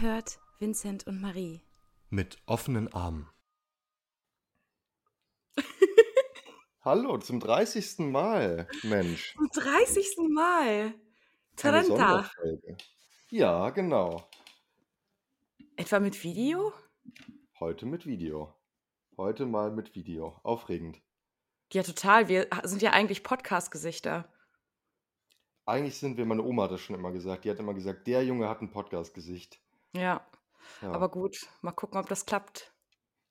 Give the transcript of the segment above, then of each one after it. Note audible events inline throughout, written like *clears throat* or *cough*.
Ihr hört Vincent und Marie. Mit offenen Armen. *laughs* Hallo, zum 30. Mal, Mensch. Zum 30. Mal. Taranta. Ja, genau. Etwa mit Video? Heute mit Video. Heute mal mit Video. Aufregend. Ja, total. Wir sind ja eigentlich Podcast-Gesichter. Eigentlich sind wir, meine Oma hat das schon immer gesagt. Die hat immer gesagt, der Junge hat ein Podcast-Gesicht. Ja, Ja. aber gut. Mal gucken, ob das klappt.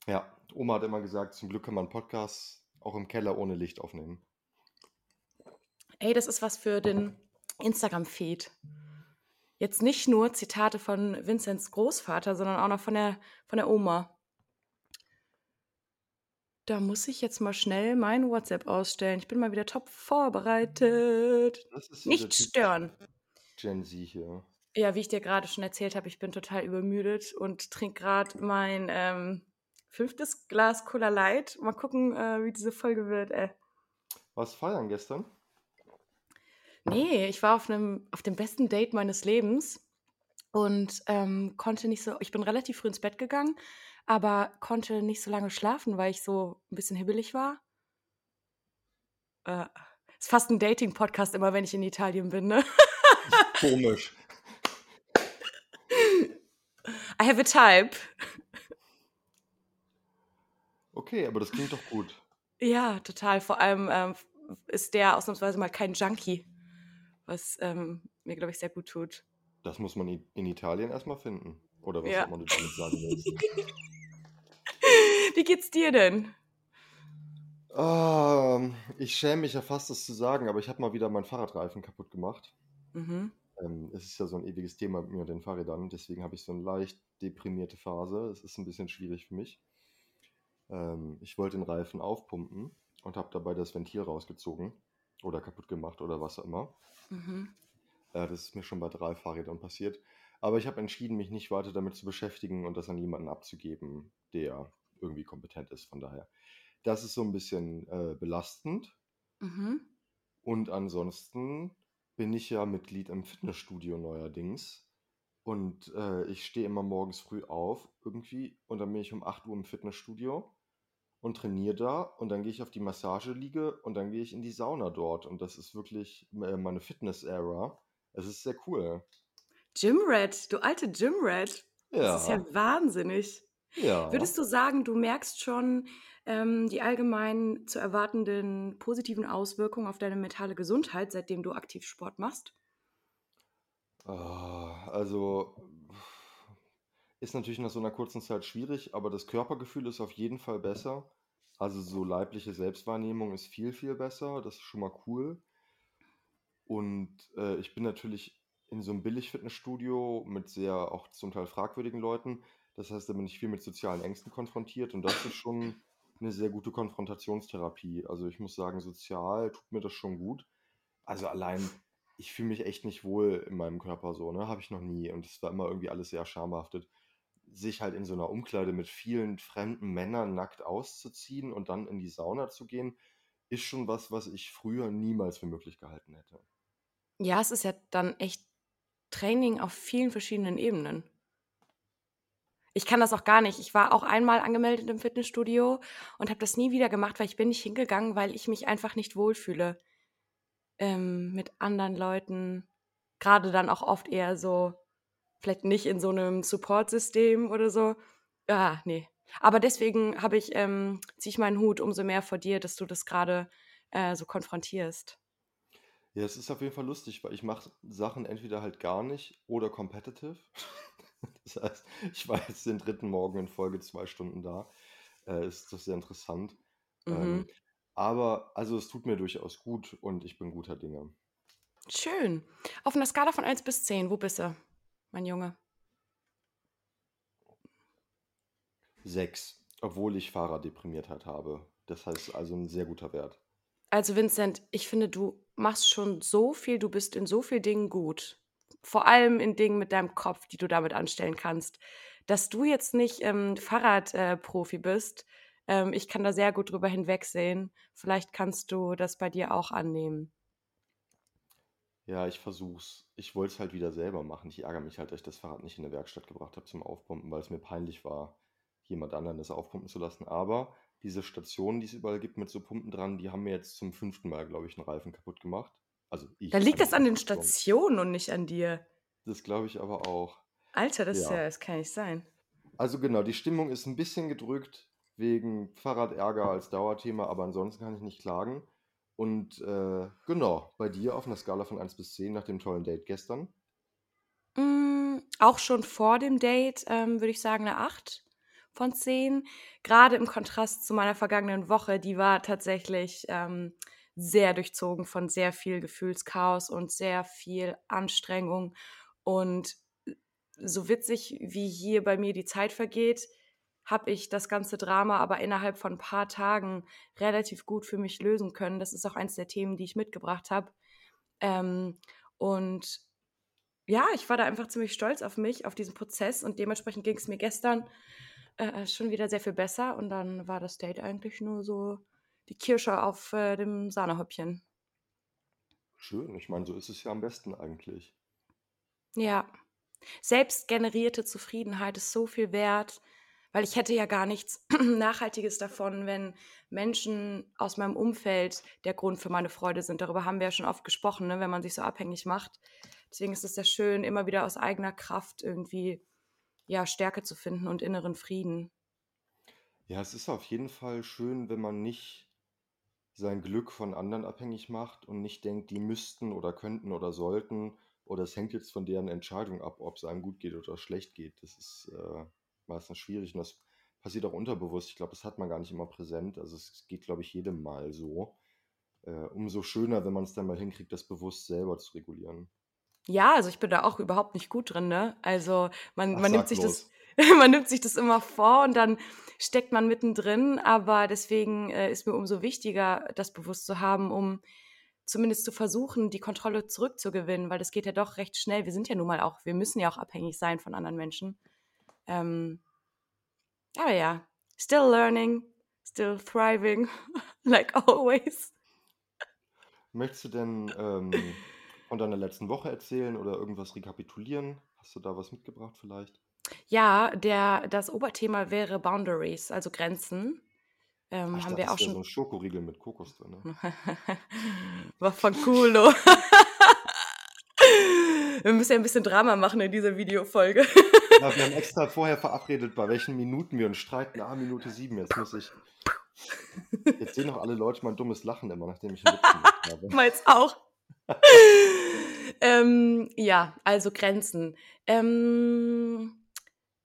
ja, Oma hat immer gesagt, zum Glück kann man Podcasts auch im Keller ohne Licht aufnehmen. Ey, das ist was für den Instagram-Feed. Jetzt nicht nur Zitate von Vincents Großvater, sondern auch noch von der, von der Oma. Da muss ich jetzt mal schnell mein WhatsApp ausstellen. Ich bin mal wieder top vorbereitet. Nicht stören. Gen Z hier. Ja, wie ich dir gerade schon erzählt habe, ich bin total übermüdet und trinke gerade mein ähm, fünftes Glas Cola Light. Mal gucken, äh, wie diese Folge wird. Ey. Was feiern gestern? Nee, ich war auf einem, auf dem besten Date meines Lebens und ähm, konnte nicht so, ich bin relativ früh ins Bett gegangen, aber konnte nicht so lange schlafen, weil ich so ein bisschen hibbelig war. Äh, ist fast ein Dating-Podcast immer, wenn ich in Italien bin, ne? Komisch. I have a type. Okay, aber das klingt doch gut. Ja, total. Vor allem ähm, ist der ausnahmsweise mal kein Junkie, was ähm, mir, glaube ich, sehr gut tut. Das muss man in Italien erstmal finden. Oder was Ja. du damit sagen willst. *laughs* Wie geht's dir denn? Ähm, ich schäme mich ja fast, das zu sagen, aber ich habe mal wieder meinen Fahrradreifen kaputt gemacht. Mhm. Ähm, es ist ja so ein ewiges Thema mit mir und den Fahrrädern, deswegen habe ich so eine leicht deprimierte Phase. Es ist ein bisschen schwierig für mich. Ähm, ich wollte den Reifen aufpumpen und habe dabei das Ventil rausgezogen oder kaputt gemacht oder was auch immer. Mhm. Äh, das ist mir schon bei drei Fahrrädern passiert. Aber ich habe entschieden, mich nicht weiter damit zu beschäftigen und das an jemanden abzugeben, der irgendwie kompetent ist. Von daher, das ist so ein bisschen äh, belastend. Mhm. Und ansonsten bin ich ja Mitglied im Fitnessstudio neuerdings. Und äh, ich stehe immer morgens früh auf irgendwie und dann bin ich um 8 Uhr im Fitnessstudio und trainiere da und dann gehe ich auf die Massageliege und dann gehe ich in die Sauna dort. Und das ist wirklich äh, meine Fitness-Era. Es ist sehr cool. Gymrat, du alte Gymrat. Das ist Ja, ja wahnsinnig. Ja. Würdest du sagen, du merkst schon ähm, die allgemein zu erwartenden positiven Auswirkungen auf deine mentale Gesundheit, seitdem du aktiv Sport machst? Ah, Also ist natürlich nach so einer kurzen Zeit schwierig, aber das Körpergefühl ist auf jeden Fall besser. Also so leibliche Selbstwahrnehmung ist viel, viel besser. Das ist schon mal cool. Und äh, ich bin natürlich in so einem Billig-Fitnessstudio mit sehr auch zum Teil fragwürdigen Leuten. Das heißt, da bin ich viel mit sozialen Ängsten konfrontiert und das ist schon eine sehr gute Konfrontationstherapie. Also ich muss sagen, sozial tut mir das schon gut. Also allein, ich fühle mich echt nicht wohl in meinem Körper so, ne? Habe ich noch nie. Und es war immer irgendwie alles sehr schambehaftet. Sich halt in so einer Umkleide mit vielen fremden Männern nackt auszuziehen und dann in die Sauna zu gehen, ist schon was, was ich früher niemals für möglich gehalten hätte. Ja, es ist ja dann echt Training auf vielen verschiedenen Ebenen. Ich kann das auch gar nicht. Ich war auch einmal angemeldet im Fitnessstudio und habe das nie wieder gemacht, weil ich bin nicht hingegangen, weil ich mich einfach nicht wohlfühle ähm, mit anderen Leuten. Gerade dann auch oft eher so, vielleicht nicht in so einem Support-System oder so. Ah, nee. Aber deswegen habe ich, ähm, ziehe ich meinen Hut umso mehr vor dir, dass du das gerade äh, so konfrontierst. Ja, es ist auf jeden Fall lustig, weil ich mache Sachen entweder halt gar nicht oder competitive. *laughs* Das heißt, ich war jetzt den dritten Morgen in Folge zwei Stunden da. Äh, ist das sehr interessant. Mhm. Ähm, aber also es tut mir durchaus gut und ich bin guter Dinge. Schön. Auf einer Skala von 1 bis 10, wo bist du, mein Junge? Sechs, obwohl ich Fahrerdeprimiertheit habe. Das heißt also ein sehr guter Wert. Also Vincent, ich finde, du machst schon so viel, du bist in so vielen Dingen gut. Vor allem in Dingen mit deinem Kopf, die du damit anstellen kannst. Dass du jetzt nicht ähm, Fahrradprofi äh, bist, ähm, ich kann da sehr gut drüber hinwegsehen. Vielleicht kannst du das bei dir auch annehmen. Ja, ich versuch's. Ich wollte es halt wieder selber machen. Ich ärgere mich halt, dass ich das Fahrrad nicht in 'ne Werkstatt gebracht habe zum Aufpumpen, weil es mir peinlich war, jemand anderen das aufpumpen zu lassen. Aber diese Stationen, die es überall gibt mit so Pumpen dran, die haben mir jetzt zum fünften Mal, glaube ich, 'n Reifen kaputt gemacht. Also ich Dann liegt das an den Station. Stationen und nicht an dir. Das glaube ich aber auch. Alter, das ja Ja. das kann nicht sein. Also genau, die Stimmung ist 'n bisschen gedrückt wegen Fahrradärger als Dauerthema, aber ansonsten kann ich nicht klagen. Und, äh, genau, bei dir auf 'ner Skala von 1 bis 10 nach dem tollen Date gestern? Hm, auch schon vor dem Date, ähm, würde ich sagen 'ne 8 von 10. Grade im Kontrast zu meiner vergangenen Woche, die war tatsächlich, ähm, sehr durchzogen von sehr viel Gefühlschaos und sehr viel Anstrengung. Und so witzig, wie hier bei mir die Zeit vergeht, habe ich das ganze Drama aber innerhalb von 'n paar Tagen relativ gut für mich lösen können. Das ist auch eins der Themen, die ich mitgebracht habe. Ähm, und ja, ich war da einfach ziemlich stolz auf mich, auf diesen Prozess und dementsprechend ging's mir gestern, äh, schon wieder sehr viel besser und dann war das Date eigentlich nur so die Kirsche auf, äh, dem Sahnehäubchen. Schön, ich meine, so ist es ja am besten eigentlich. Ja. Selbstgenerierte Zufriedenheit ist so viel wert, weil ich hätte ja gar nichts *clears throat* Nachhaltiges davon, wenn Menschen aus meinem Umfeld der Grund für meine Freude sind. Darüber haben wir ja schon oft gesprochen, ne, wenn man sich so abhängig macht. Deswegen ist es sehr schön, immer wieder aus eigener Kraft irgendwie, ja, Stärke zu finden und inneren Frieden. Ja, es ist auf jeden Fall schön, wenn man nicht sein Glück von anderen abhängig macht und nicht denkt, die müssten oder könnten oder sollten oder es hängt jetzt von deren Entscheidung ab, ob's einem gut geht oder schlecht geht. Das ist, äh, meistens schwierig und das passiert auch unterbewusst. Ich glaube, das hat man gar nicht immer präsent. Also, es geht, glaube ich, jedem mal so. Äh, umso schöner, wenn man's dann mal hinkriegt, das bewusst selber zu regulieren. Ja, also ich bin da auch überhaupt nicht gut drin, ne? Also, man Ach, man nimmt sich das *laughs* man nimmt sich das immer vor und dann steckt man mittendrin, aber deswegen, äh, ist mir umso wichtiger, das bewusst zu haben, um zumindest zu versuchen, die Kontrolle zurückzugewinnen, weil das geht ja doch recht schnell. Wir sind ja nun mal auch wir müssen ja auch abhängig sein von anderen Menschen. Ähm aber ja, still learning, still thriving, *laughs* like always. Möchtest du denn, ähm, von deiner letzten Woche erzählen oder irgendwas rekapitulieren? Hast du da was mitgebracht vielleicht? Ja, der das Oberthema wäre Boundaries, also Grenzen. Ähm, ich haben wir auch wäre so schon 'n Schokoriegel mit Kokos drin, ne? *laughs* War von Coolo. *laughs* Wir müssen ja 'n bisschen Drama machen in dieser Videofolge. Ja, wir haben extra vorher verabredet, bei welchen Minuten wir uns streiten. Ah, Minute 7, jetzt muss ich jetzt sehen doch alle Leute mein dummes Lachen immer, nachdem ich 'n Witz gemacht habe. *laughs* Meins auch. Ähm, ja, also Grenzen. Ähm,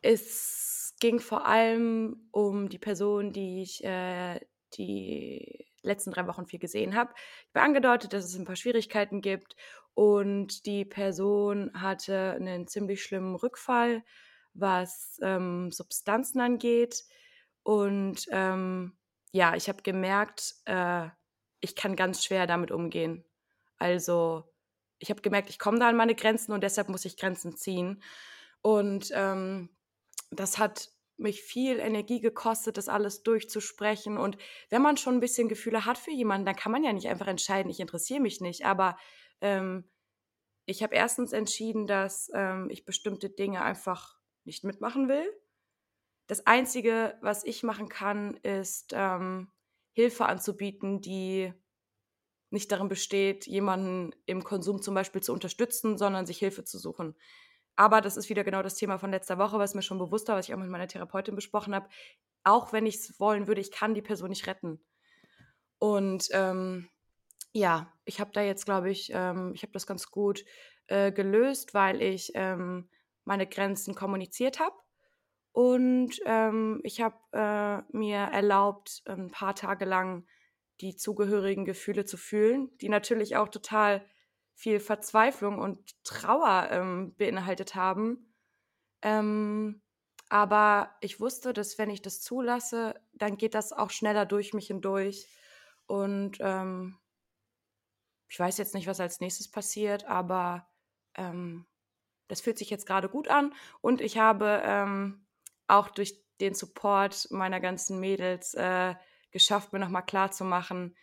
es ging vor allem um die Person, die ich, äh, die letzten 3 Wochen viel gesehen habe. Ich habe angedeutet, dass es 'n paar Schwierigkeiten gibt und die Person hatte 'nen ziemlich schlimmen Rückfall, was, ähm, Substanzen angeht. Und, ähm, ja, ich habe gemerkt, äh, ich kann ganz schwer damit umgehen. Also, ich habe gemerkt, ich komme da an meine Grenzen und deshalb muss ich Grenzen ziehen. Und, ähm, das hat mich viel Energie gekostet, das alles durchzusprechen. Und wenn man schon 'n bisschen Gefühle hat für jemanden, dann kann man ja nicht einfach entscheiden: „Ich interessiere mich nicht.“ Aber, ähm, ich habe erstens entschieden, dass, ähm, ich bestimmte Dinge einfach nicht mitmachen will. Das Einzige, was ich machen kann, ist, ähm, Hilfe anzubieten, die nicht darin besteht, jemanden im Konsum zum Beispiel zu unterstützen, sondern sich Hilfe zu suchen. Aber das ist wieder genau das Thema von letzter Woche, was mir schon bewusst war, was ich auch mit meiner Therapeutin besprochen habe. Auch wenn ich's wollen würde, ich kann die Person nicht retten. Und, ähm, ja, ich habe da jetzt, glaube ich ähm, ich habe das ganz gut, äh, gelöst, weil ich, ähm, meine Grenzen kommuniziert habe. Und, ähm, ich habe, äh, mir erlaubt, 'n paar Tage lang die zugehörigen Gefühle zu fühlen, die natürlich auch total viel Verzweiflung und Trauer, ähm, beinhaltet haben. Ähm, aber ich wusste, dass wenn ich das zulasse, dann geht das auch schneller durch mich hindurch. Und, ähm ich weiß jetzt nicht, was als Nächstes passiert, aber, ähm, das fühlt sich jetzt grade gut an. Und ich habe, ähm, auch durch den Support meiner ganzen Mädels, äh, geschafft, mir noch mal klarzumachen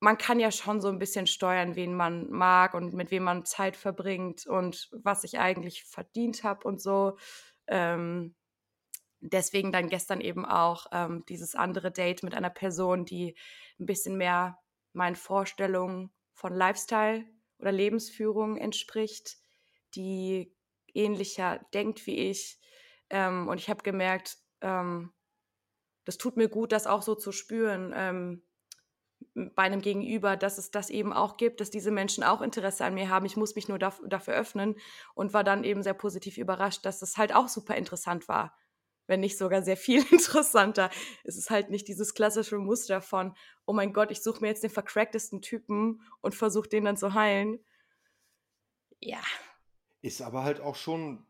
man kann ja schon so ein bisschen steuern, wen man mag und mit wem man Zeit verbringt und was ich eigentlich verdient habe und so. Ähm, deswegen dann gestern eben auch ähm, dieses andere Date mit einer Person, die ein bisschen mehr meinen Vorstellungen von Lifestyle oder Lebensführung entspricht, die ähnlicher denkt wie ich. Ähm, und ich habe gemerkt, ähm, das tut mir gut, das auch so zu spüren ähm, bei einem Gegenüber, dass es das eben auch gibt, dass diese Menschen auch Interesse an mir haben. Ich muss mich nur dafür, öffnen und war dann eben sehr positiv überrascht, dass es halt auch super interessant war wenn nicht sogar sehr viel *laughs* interessanter. Es ist halt nicht dieses klassische Muster von, oh mein Gott, ich suche mir jetzt den vercracktesten Typen und versuche den dann zu heilen. Ja. Ist aber halt auch schon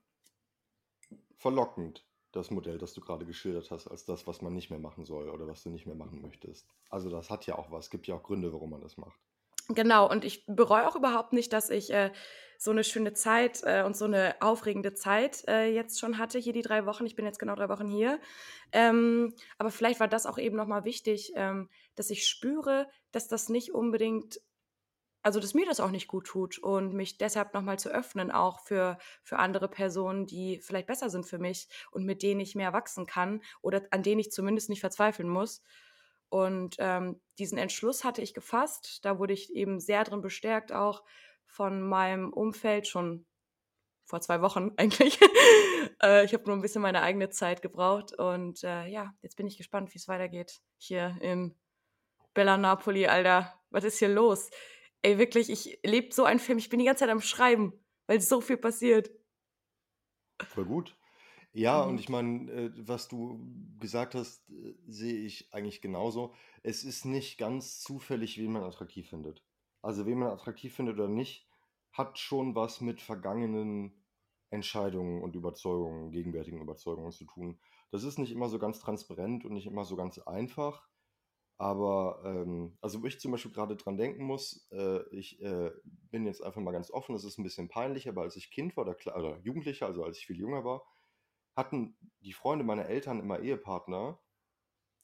verlockend, das Modell, das du gerade geschildert hast, als das, was man nicht mehr machen soll oder was du nicht mehr machen möchtest. Also das hat ja auch was, gibt ja auch Gründe, warum man das macht. Genau, und ich bereue auch überhaupt nicht, dass ich äh, so eine schöne Zeit äh, und so eine aufregende Zeit äh, jetzt schon hatte, hier die drei Wochen. Ich bin jetzt genau drei Wochen hier. Ähm, aber vielleicht war das auch eben nochmal wichtig, ähm, dass ich spüre, dass das nicht unbedingt, also dass mir das auch nicht gut tut und mich deshalb nochmal zu öffnen, auch für, für andere Personen, die vielleicht besser sind für mich und mit denen ich mehr wachsen kann oder an denen ich zumindest nicht verzweifeln muss. Und ähm, diesen Entschluss hatte ich gefasst. Da wurde ich eben sehr drin bestärkt, auch von meinem Umfeld, schon vor zwei Wochen *laughs* eigentlich. äh, ich habe nur ein bisschen meine eigene Zeit gebraucht. Und äh, ja, jetzt bin ich gespannt, wie es weitergeht hier in Bella Napoli, Alter. Was ist hier los? Ey, wirklich, ich lebe so einen Film. Ich bin die ganze Zeit am Schreiben, weil so viel passiert. Voll gut. Ja, und ich meine, äh, was du gesagt hast, äh, sehe ich eigentlich genauso. Es ist nicht ganz zufällig, wen man attraktiv findet. Also, wen man attraktiv findet oder nicht, hat schon was mit vergangenen Entscheidungen und Überzeugungen, gegenwärtigen Überzeugungen zu tun. Das ist nicht immer so ganz transparent und nicht immer so ganz einfach. Aber, ähm, also wo ich zum Beispiel gerade dran denken muss, äh, ich äh, bin jetzt einfach mal ganz offen, das ist ein bisschen peinlich, aber als ich Kind war oder, oder Jugendlicher, also als ich viel jünger war, hatten die Freunde meiner Eltern immer Ehepartner,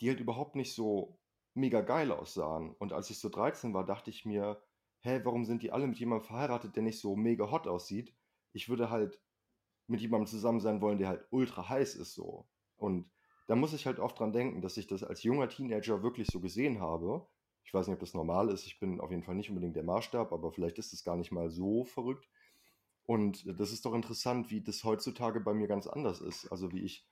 die halt überhaupt nicht so mega geil aussahen. Und als ich so 13 war, dachte ich mir, hä, warum sind die alle mit jemandem verheiratet, der nicht so mega hot aussieht? Ich würde halt mit jemandem zusammen sein wollen, der halt ultra heiß ist so. Und da muss ich halt oft dran denken, dass ich das als junger Teenager wirklich so gesehen habe. Ich weiß nicht, ob das normal ist. Ich bin auf jeden Fall nicht unbedingt der Maßstab, aber vielleicht ist es gar nicht mal so verrückt. Und das ist doch interessant, wie das heutzutage bei mir ganz anders ist. Also wie ich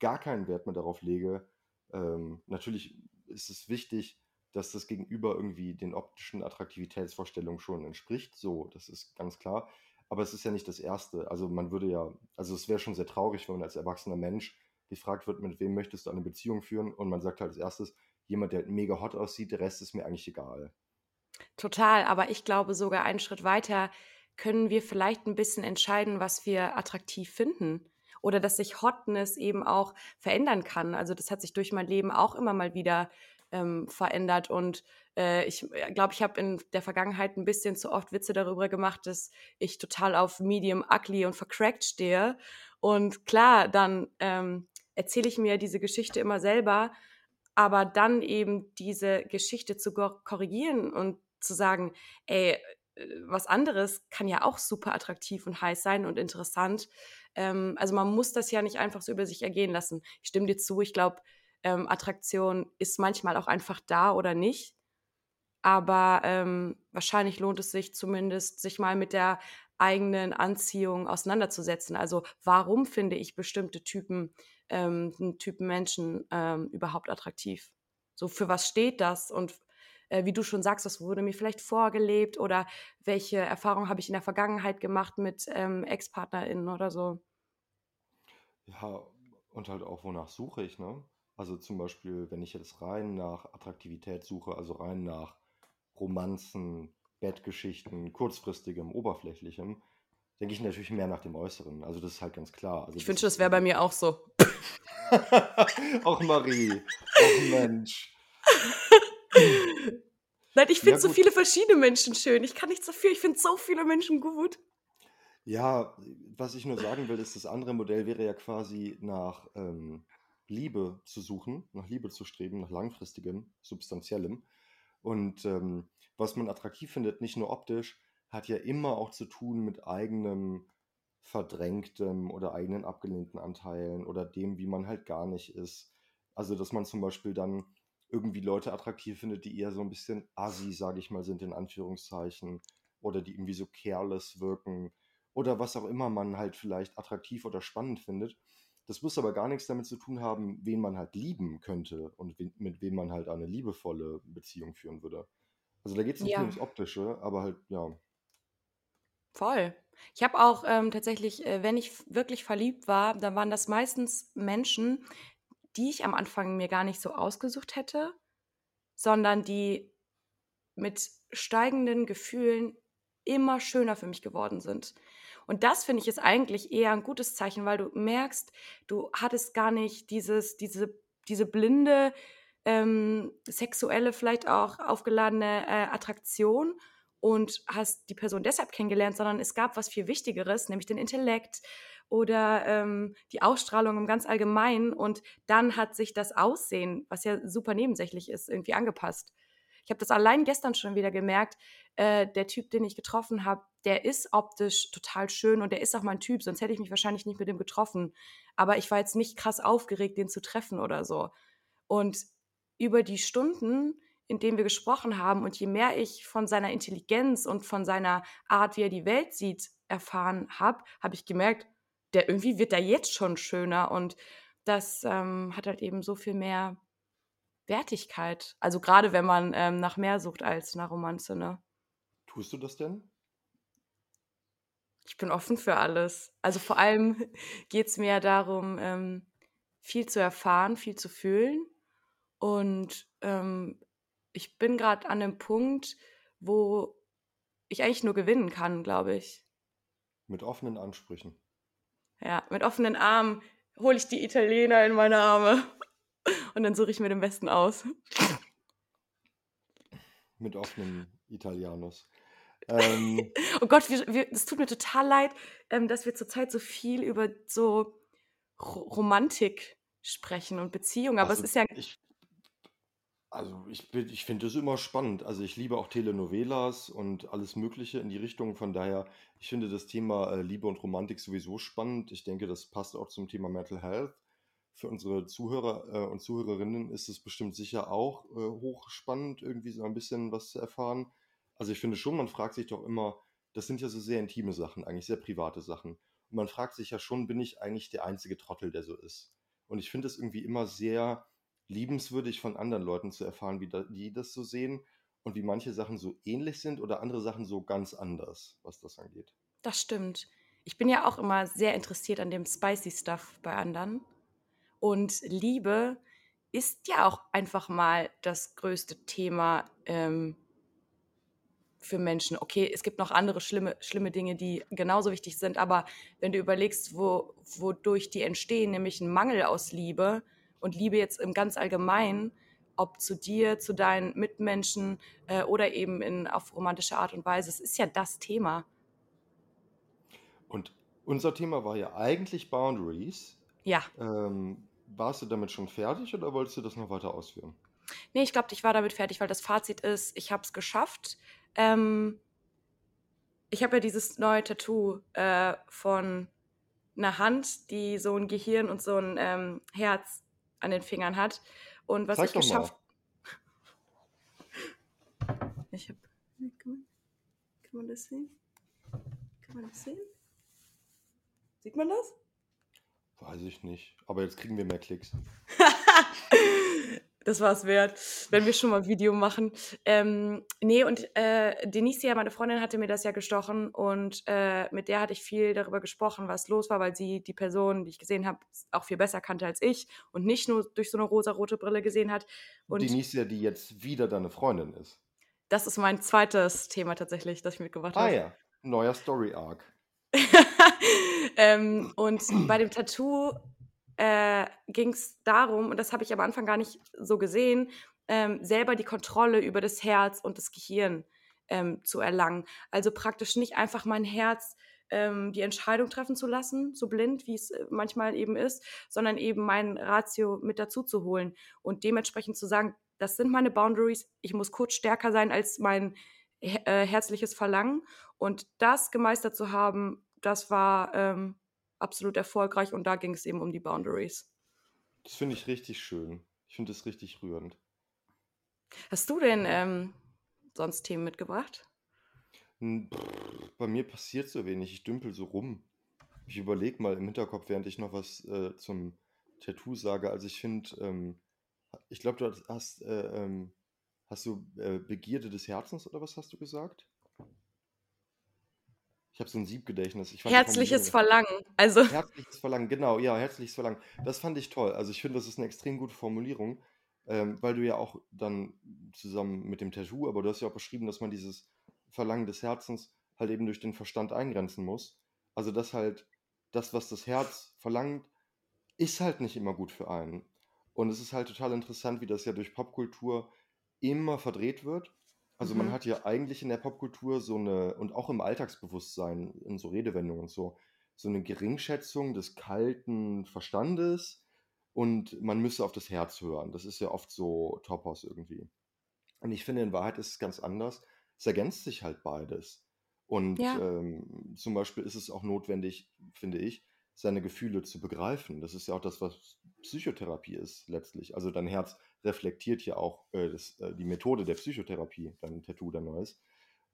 gar keinen Wert mehr darauf lege. Ähm, natürlich ist es wichtig, dass das Gegenüber irgendwie den optischen Attraktivitätsvorstellungen schon entspricht. So, das ist ganz klar. Aber es ist ja nicht das Erste. Also man würde ja, also es wäre schon sehr traurig, wenn man als erwachsener Mensch gefragt wird, mit wem möchtest du eine Beziehung führen? Und man sagt halt als erstes, jemand, der halt mega hot aussieht, der Rest ist mir eigentlich egal. Total, aber ich glaube sogar einen Schritt weiter, können wir vielleicht ein bisschen entscheiden, was wir attraktiv finden. Oder dass sich Hotness eben auch verändern kann. Also das hat sich durch mein Leben auch immer mal wieder ähm, verändert. Und äh, ich äh, glaube, ich habe in der Vergangenheit ein bisschen zu oft Witze darüber gemacht, dass ich total auf Medium, ugly und vercrackt stehe. Und klar, dann ähm, erzähle ich mir diese Geschichte immer selber, aber dann eben diese Geschichte zu korrigieren und zu sagen, ey, äh, was anderes kann ja auch super attraktiv und heiß sein und interessant. Ähm, also man muss das ja nicht einfach so über sich ergehen lassen. Ich stimme dir zu, ich glaube, ähm, Attraktion ist manchmal auch einfach da oder nicht. Aber ähm, wahrscheinlich lohnt es sich zumindest, sich mal mit der eigenen Anziehung auseinanderzusetzen. Also warum finde ich bestimmte Typen, ähm, Typen Menschen ähm, überhaupt attraktiv? So für was steht das und äh, wie du schon sagst, das wurde mir vielleicht vorgelebt oder welche Erfahrungen habe ich in der Vergangenheit gemacht mit ähm, Ex-PartnerInnen oder so. Ja, und halt auch, wonach suche ich, ne? Also zum Beispiel, wenn ich jetzt rein nach Attraktivität suche, also rein nach Romanzen, Bettgeschichten, kurzfristigem, oberflächlichem, denke ich natürlich mehr nach dem Äußeren. Also das ist halt ganz klar. Also ich wünsche, das wäre bei mir auch so. *laughs* auch Marie, auch Mensch. *laughs* Nein, ich finde ja, so viele verschiedene Menschen schön. Ich kann nichts dafür. Ich finde so viele Menschen gut. Ja, was ich nur sagen will, ist, das andere Modell wäre ja quasi nach ähm, Liebe zu suchen, nach Liebe zu streben, nach langfristigem, substanziellem. Und ähm, was man attraktiv findet, nicht nur optisch, hat ja immer auch zu tun mit eigenem verdrängtem oder eigenen abgelehnten Anteilen oder dem, wie man halt gar nicht ist. Also, dass man zum Beispiel dann irgendwie Leute attraktiv findet, die eher so ein bisschen assi, sage ich mal, sind in Anführungszeichen oder die irgendwie so careless wirken oder was auch immer man halt vielleicht attraktiv oder spannend findet. Das muss aber gar nichts damit zu tun haben, wen man halt lieben könnte und mit wem man halt eine liebevolle Beziehung führen würde. Also da geht es nicht nur ums Optische, aber halt, ja. Voll. Ich habe auch ähm, tatsächlich, äh, wenn ich wirklich verliebt war, dann waren das meistens Menschen, die ich am Anfang mir gar nicht so ausgesucht hätte, sondern die mit steigenden Gefühlen immer schöner für mich geworden sind. Und das finde ich ist eigentlich eher ein gutes Zeichen, weil du merkst, du hattest gar nicht dieses, diese, diese blinde, ähm, sexuelle, vielleicht auch aufgeladene äh, Attraktion und hast die Person deshalb kennengelernt, sondern es gab was viel Wichtigeres, nämlich den Intellekt oder ähm, die Ausstrahlung im ganz Allgemeinen. Und dann hat sich das Aussehen, was ja super nebensächlich ist, irgendwie angepasst. Ich habe das allein gestern schon wieder gemerkt. Äh, der Typ, den ich getroffen habe, der ist optisch total schön und der ist auch mein Typ, sonst hätte ich mich wahrscheinlich nicht mit dem getroffen. Aber ich war jetzt nicht krass aufgeregt, den zu treffen oder so. Und über die Stunden, in denen wir gesprochen haben und je mehr ich von seiner Intelligenz und von seiner Art, wie er die Welt sieht, erfahren habe, habe ich gemerkt, der irgendwie wird da jetzt schon schöner und das ähm, hat halt eben so viel mehr Wertigkeit. Also gerade wenn man ähm, nach mehr sucht als nach Romanze, ne? Tust du das denn? Ich bin offen für alles. Also vor allem *laughs* geht es mir darum, ähm, viel zu erfahren, viel zu fühlen. Und ähm, ich bin gerade an einem Punkt, wo ich eigentlich nur gewinnen kann, glaube ich. Mit offenen Ansprüchen. Ja, mit offenen Armen hole ich die Italiener in meine Arme *laughs* und dann suche ich mir den Besten aus. Mit offenen Italianos. Ähm, *laughs* oh Gott, es tut mir total leid, ähm, dass wir zurzeit so viel über so Romantik sprechen und Beziehungen, aber also es ist ja. Ich, also ich, ich finde es immer spannend. Also ich liebe auch Telenovelas und alles Mögliche in die Richtung. Von daher, ich finde das Thema äh, Liebe und Romantik sowieso spannend. Ich denke, das passt auch zum Thema Mental Health. Für unsere Zuhörer äh, und Zuhörerinnen ist es bestimmt sicher auch äh, hochspannend, irgendwie so ein bisschen was zu erfahren. Also ich finde schon, man fragt sich doch immer, das sind ja so sehr intime Sachen, eigentlich sehr private Sachen. Und man fragt sich ja schon, bin ich eigentlich der einzige Trottel, der so ist? Und ich finde es irgendwie immer sehr liebenswürdig von anderen Leuten zu erfahren, wie da, die das so sehen und wie manche Sachen so ähnlich sind oder andere Sachen so ganz anders, was das angeht. Das stimmt. Ich bin ja auch immer sehr interessiert an dem spicy Stuff bei anderen. Und Liebe ist ja auch einfach mal das größte Thema ähm, für Menschen. Okay, es gibt noch andere schlimme, schlimme Dinge, die genauso wichtig sind, aber wenn du überlegst, wo, wodurch die entstehen, nämlich ein Mangel aus Liebe, und Liebe jetzt im ganz Allgemeinen, ob zu dir, zu deinen Mitmenschen äh, oder eben in, auf romantische Art und Weise. Es ist ja das Thema. Und unser Thema war ja eigentlich Boundaries. Ja. Ähm, warst du damit schon fertig oder wolltest du das noch weiter ausführen? Nee, ich glaube, ich war damit fertig, weil das Fazit ist, ich habe es geschafft. Ähm, ich habe ja dieses neue Tattoo äh, von einer Hand, die so ein Gehirn und so ein ähm, Herz an den Fingern hat. Und was Zeig ich geschafft. *laughs* Ich habe. Kann man, kann man das sehen? Kann man das sehen? Sieht man das? Weiß ich nicht. Aber jetzt kriegen wir mehr Klicks. *laughs* das war es wert, wenn wir schon mal Video machen. Ähm, nee, und äh, Denicia, meine Freundin, hatte mir das ja gestochen und äh, mit der hatte ich viel darüber gesprochen, was los war, weil sie die Person, die ich gesehen habe, auch viel besser kannte als ich und nicht nur durch so eine rosa-rote Brille gesehen hat. Und Denicia, die jetzt wieder deine Freundin ist. Das ist mein zweites Thema tatsächlich, das ich mitgebracht habe. Ah ja, neuer Story-Arc. *laughs* ähm, und bei dem Tattoo äh, ging es darum, und das habe ich am Anfang gar nicht so gesehen, ähm, selber die Kontrolle über das Herz und das Gehirn ähm, zu erlangen. Also praktisch nicht einfach mein Herz ähm, die Entscheidung treffen zu lassen, so blind, wie es äh, manchmal eben ist, sondern eben mein Ratio mit dazu zu holen und dementsprechend zu sagen, das sind meine Boundaries. Ich muss kurz stärker sein als mein äh, herzliches Verlangen. Und das gemeistert zu haben, das war ähm, absolut erfolgreich und da ging es eben um die Boundaries. Das finde ich richtig schön. Ich finde das richtig rührend. Hast du denn ähm, sonst Themen mitgebracht? Bei mir passiert so wenig. Ich dümpel so rum. Ich überlege mal im Hinterkopf, während ich noch was äh, zum Tattoo sage. Also ich finde, ähm, ich glaube, du hast, äh, ähm, hast du äh, Begierde des Herzens oder was hast du gesagt? Ich habe so ein Siebgedächtnis. Herzliches Verlangen. Also. *laughs* Herzliches Verlangen, genau, ja, herzliches Verlangen. Das fand ich toll. Also ich finde, das ist eine extrem gute Formulierung, ähm, weil du ja auch dann zusammen mit dem Tattoo, aber du hast ja auch beschrieben, dass man dieses Verlangen des Herzens halt eben durch den Verstand eingrenzen muss. Also dass halt das, was das Herz verlangt, ist halt nicht immer gut für einen. Und es ist halt total interessant, wie das ja durch Popkultur immer verdreht wird also man mhm. hat ja eigentlich in der Popkultur so eine, und auch im Alltagsbewusstsein, in so Redewendungen und so, so eine Geringschätzung des kalten Verstandes und man müsse auf das Herz hören. Das ist ja oft so Topos irgendwie. Und ich finde, in Wahrheit ist es ganz anders. Es ergänzt sich halt beides. Und ja. ähm, zum Beispiel ist es auch notwendig, finde ich, seine Gefühle zu begreifen. Das ist ja auch das, was Psychotherapie ist letztlich. Also dein Herz reflektiert ja auch äh, das, äh, die Methode der Psychotherapie, dein Tattoo, dein neues.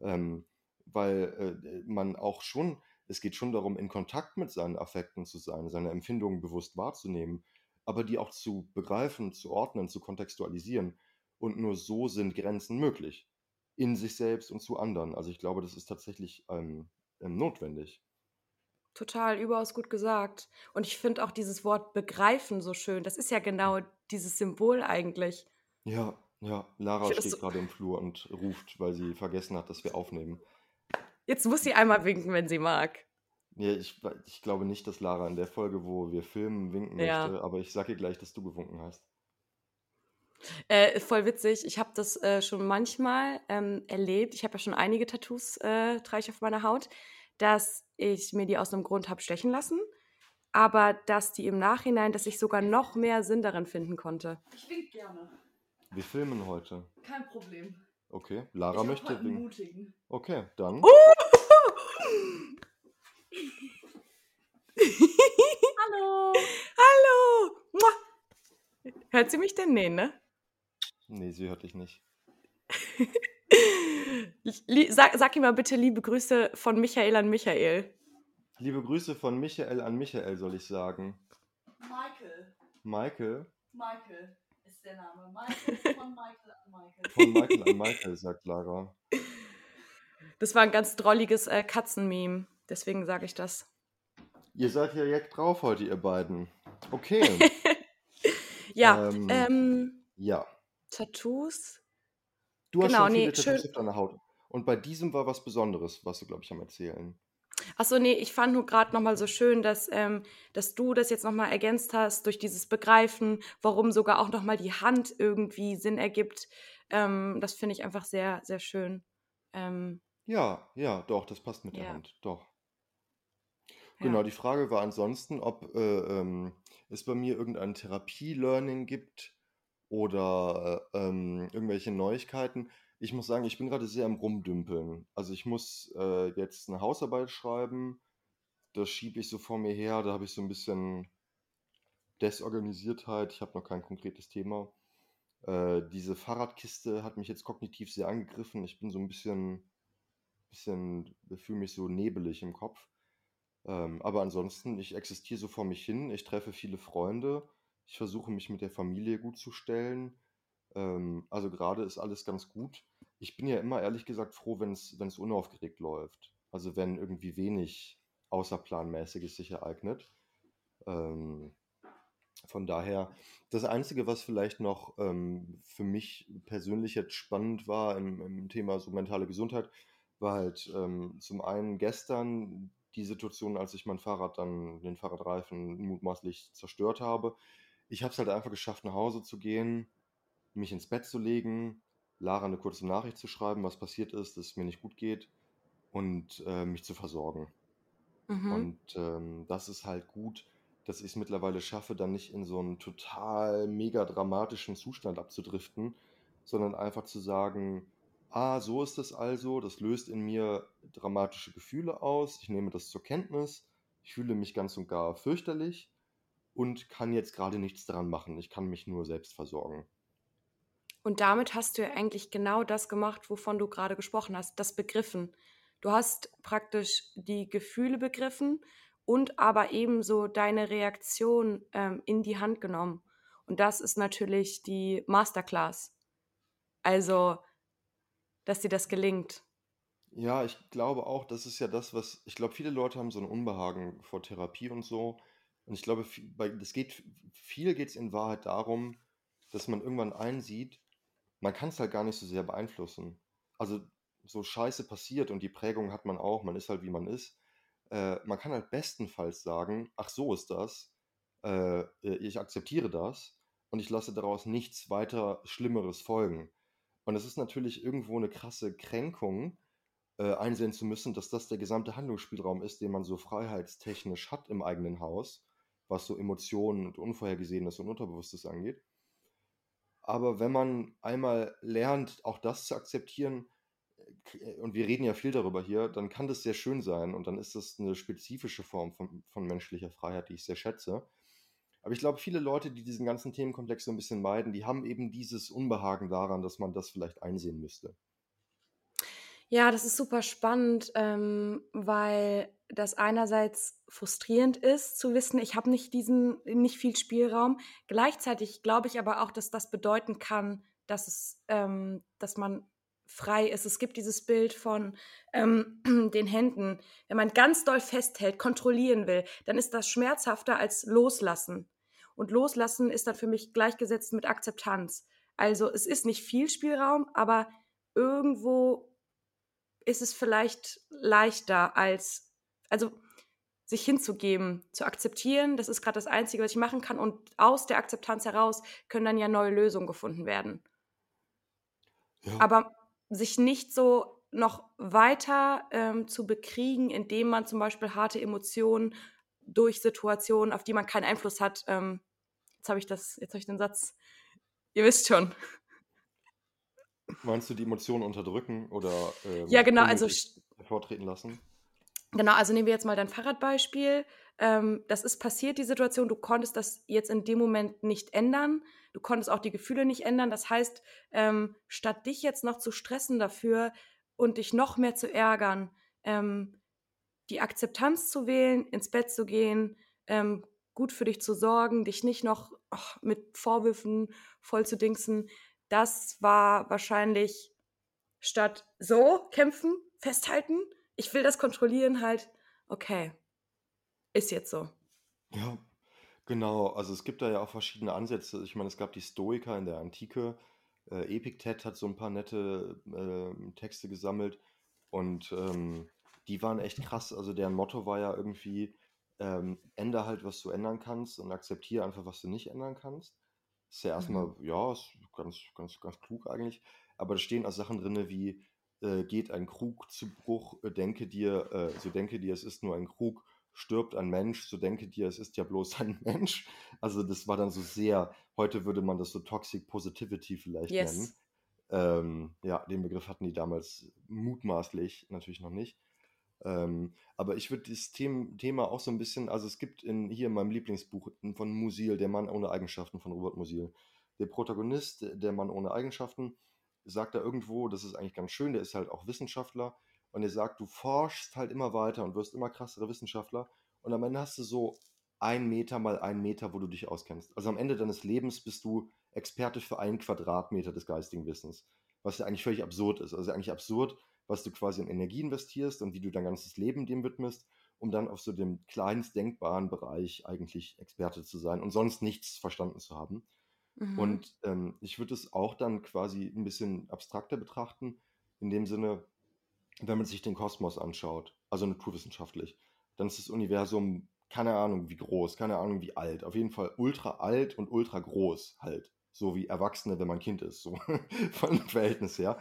Ähm, weil äh, man auch schon, es geht schon darum, in Kontakt mit seinen Affekten zu sein, seine Empfindungen bewusst wahrzunehmen, aber die auch zu begreifen, zu ordnen, zu kontextualisieren. Und nur so sind Grenzen möglich. In sich selbst und zu anderen. Also ich glaube, das ist tatsächlich ähm, ähm notwendig. Total, überaus gut gesagt. Und ich finde auch dieses Wort begreifen so schön. Das ist ja genau dieses Symbol eigentlich. Ja, ja. Lara steht gerade im Flur und ruft, weil sie vergessen hat, dass wir aufnehmen. Jetzt muss sie einmal winken, wenn sie mag. Ja, ich, ich glaube nicht, dass Lara in der Folge, wo wir filmen, winken ja. möchte, aber ich sage ihr gleich, dass du gewunken hast. Äh, voll witzig. Ich habe das äh, schon manchmal ähm, erlebt. Ich habe ja schon einige Tattoos, äh, trage ich auf meiner Haut dass ich mir die aus einem Grund habe stechen lassen, aber dass die im Nachhinein, dass ich sogar noch mehr Sinn darin finden konnte. Ich wink gerne. Wir filmen heute. Kein Problem. Okay, Lara ich möchte winken. Okay, dann. Hallo. Hallo. Hört sie mich denn? Nee, ne? Nee, sie hört dich nicht. *laughs* Sag, sag ihm mal bitte liebe Grüße von Michael an Michael. Liebe Grüße von Michael an Michael, soll ich sagen. Michael. Michael? Michael ist der Name. Michael *laughs* von Michael an Michael. Von Michael an Michael, sagt Lara. Das war ein ganz drolliges äh, Katzenmeme. Deswegen sage ich das. Ihr seid ja jetzt drauf heute, ihr beiden. Okay. *laughs* ja, ähm, ähm, ja. Tattoos Du hast Genau, schon viele nee, Tattoos auf deiner Haut. Und bei diesem war was Besonderes, was du, glaube ich, am Erzählen. Achso, nee, ich fand nur gerade nochmal so schön, dass, ähm, dass du das jetzt nochmal ergänzt hast durch dieses Begreifen, warum sogar auch nochmal die Hand irgendwie Sinn ergibt. Ähm, das finde ich einfach sehr, sehr schön. Ähm, Ja, ja, doch, das passt mit der Hand, doch. Genau, die Frage war ansonsten, ob äh, ähm, es bei mir irgendein Therapie-Learning gibt, oder, äh, ähm, irgendwelche Neuigkeiten. Ich muss sagen, ich bin gerade sehr am Rumdümpeln. Also, ich muss, äh, jetzt eine Hausarbeit schreiben. Das schiebe ich so vor mir her. Da habe ich so ein bisschen Desorganisiertheit. Ich habe noch kein konkretes Thema. Äh, diese Fahrradkiste hat mich jetzt kognitiv sehr angegriffen. Ich bin so ein bisschen bisschen fühle mich so nebelig im Kopf. Ähm, aber ansonsten, ich existiere so vor mich hin. Ich treffe viele Freunde. Ich versuche mich mit der Familie gut zu stellen. Ähm, also gerade ist alles ganz gut. Ich bin ja immer ehrlich gesagt froh, wenn es unaufgeregt läuft. Also wenn irgendwie wenig Außerplanmäßiges sich ereignet. Ähm, von daher, das Einzige, was vielleicht noch ähm, für mich persönlich jetzt spannend war im, im Thema so mentale Gesundheit, war halt ähm, zum einen gestern die Situation, als ich mein Fahrrad dann, den Fahrradreifen mutmaßlich zerstört habe ich habe es halt einfach geschafft, nach Hause zu gehen, mich ins Bett zu legen, Lara eine kurze Nachricht zu schreiben, was passiert ist, dass es mir nicht gut geht und äh, mich zu versorgen. Mhm. Und ähm, das ist halt gut, dass ich es mittlerweile schaffe, dann nicht in so einen total mega dramatischen Zustand abzudriften, sondern einfach zu sagen, ah, so ist es also, das löst in mir dramatische Gefühle aus, ich nehme das zur Kenntnis, ich fühle mich ganz und gar fürchterlich und kann jetzt gerade nichts daran machen, ich kann mich nur selbst versorgen. Und damit hast du ja eigentlich genau das gemacht, wovon du gerade gesprochen hast, das begriffen. Du hast praktisch die Gefühle begriffen und aber ebenso deine Reaktion ähm, in die Hand genommen. Und das ist natürlich die Masterclass. Also, dass dir das gelingt. Ja, ich glaube auch, das ist ja das, was ich glaube, viele Leute haben so ein Unbehagen vor Therapie und so. Und ich glaube, das geht, viel geht es in Wahrheit darum, dass man irgendwann einsieht, man kann es halt gar nicht so sehr beeinflussen. Also so Scheiße passiert und die Prägung hat man auch, man ist halt wie man ist. Äh, man kann halt bestenfalls sagen, ach so ist das, äh, ich akzeptiere das und ich lasse daraus nichts weiter Schlimmeres folgen. Und es ist natürlich irgendwo eine krasse Kränkung, äh, einsehen zu müssen, dass das der gesamte Handlungsspielraum ist, den man so freiheitstechnisch hat im eigenen Haus, was so Emotionen und Unvorhergesehenes und Unterbewusstes angeht. Aber wenn man einmal lernt, auch das zu akzeptieren, äh, und wir reden ja viel darüber hier, dann kann das sehr schön sein und dann ist das eine spezifische Form von, von menschlicher Freiheit, die ich sehr schätze. Aber ich glaube, viele Leute, die diesen ganzen Themenkomplex so ein bisschen meiden, die haben eben dieses Unbehagen daran, dass man das vielleicht einsehen müsste. Ja, das ist super spannend, ähm, weil das einerseits frustrierend ist, zu wissen, ich habe nicht diesen, nicht viel Spielraum. Gleichzeitig glaube ich aber auch, dass das bedeuten kann, dass es, ähm, dass man frei ist. Es gibt dieses Bild von ähm, *clears throat* den Händen. Wenn man ganz doll festhält, kontrollieren will, dann ist das schmerzhafter als loslassen. Und loslassen ist dann für mich gleichgesetzt mit Akzeptanz. Also es ist nicht viel Spielraum, aber irgendwo ist es vielleicht leichter als, also sich hinzugeben, zu akzeptieren, das ist gerade das Einzige, was ich machen kann. Und aus der Akzeptanz heraus können dann ja neue Lösungen gefunden werden. Ja. Aber sich nicht so noch weiter ähm, zu bekriegen, indem man zum Beispiel harte Emotionen durch Situationen, auf die man keinen Einfluss hat. Ähm, jetzt habe ich das, jetzt habe ich den Satz. Ihr wisst schon. Meinst du die Emotionen unterdrücken oder ähm, Ja, genau, also hervortreten lassen? Genau, also nehmen wir jetzt mal dein Fahrradbeispiel. Ähm, das ist passiert, die Situation. Du konntest das jetzt in dem Moment nicht ändern. Du konntest auch die Gefühle nicht ändern. Das heißt, ähm, statt dich jetzt noch zu stressen dafür und dich noch mehr zu ärgern, ähm, die Akzeptanz zu wählen, ins Bett zu gehen, ähm, gut für dich zu sorgen, dich nicht noch ach, mit Vorwürfen voll zu dingsen, das war wahrscheinlich statt so kämpfen, festhalten, ich will das kontrollieren, halt, okay, ist jetzt so. Ja, genau. Also es gibt da ja auch verschiedene Ansätze. Ich meine, es gab die Stoiker in der Antike. Äh, Epiktet hat so ein paar nette ähm, Texte gesammelt und ähm, die waren echt krass. Also deren Motto war ja irgendwie, ähm, ändere halt, was du ändern kannst und akzeptiere einfach, was du nicht ändern kannst. Ist ja erstmal, Mhm. ja, ist ganz, ganz, ganz klug eigentlich. Aber da stehen auch Sachen drin wie, äh, geht ein Krug zu Bruch, äh, denke dir, äh, so denke dir, es ist nur ein Krug, stirbt ein Mensch, so denke dir, es ist ja bloß *laughs* ein Mensch. Also das war dann so sehr, heute würde man das so Toxic Positivity vielleicht nennen. Yes. Ähm, ja, den Begriff hatten die damals mutmaßlich natürlich noch nicht. Ähm, aber ich würde Them Thema auch so ein bisschen, also es gibt in, hier in meinem Lieblingsbuch von Musil, Der Mann ohne Eigenschaften von Robert Musil. Der Protagonist, der Mann ohne Eigenschaften, sagt da irgendwo, das ist eigentlich ganz schön, der ist halt auch Wissenschaftler und er sagt, du forschst halt immer weiter und wirst immer krassere Wissenschaftler und am Ende hast du so ein Meter mal ein Meter, wo du dich auskennst. Also am Ende deines Lebens bist du Experte für einen Quadratmeter des geistigen Wissens, was ja eigentlich völlig absurd ist. Also eigentlich absurd, was du quasi in Energie investierst und wie du dein ganzes Leben dem widmest, um dann auf so dem kleinst denkbaren Bereich eigentlich Experte zu sein und sonst nichts verstanden zu haben. Mhm. Und ähm, ich würde es auch dann quasi ein bisschen abstrakter betrachten, in dem Sinne, wenn man sich den Kosmos anschaut, also naturwissenschaftlich, dann ist das Universum keine Ahnung wie groß, keine Ahnung wie alt, auf jeden Fall ultra alt und ultra groß halt, so wie Erwachsene, wenn man Kind ist, so *laughs* von dem Verhältnis her.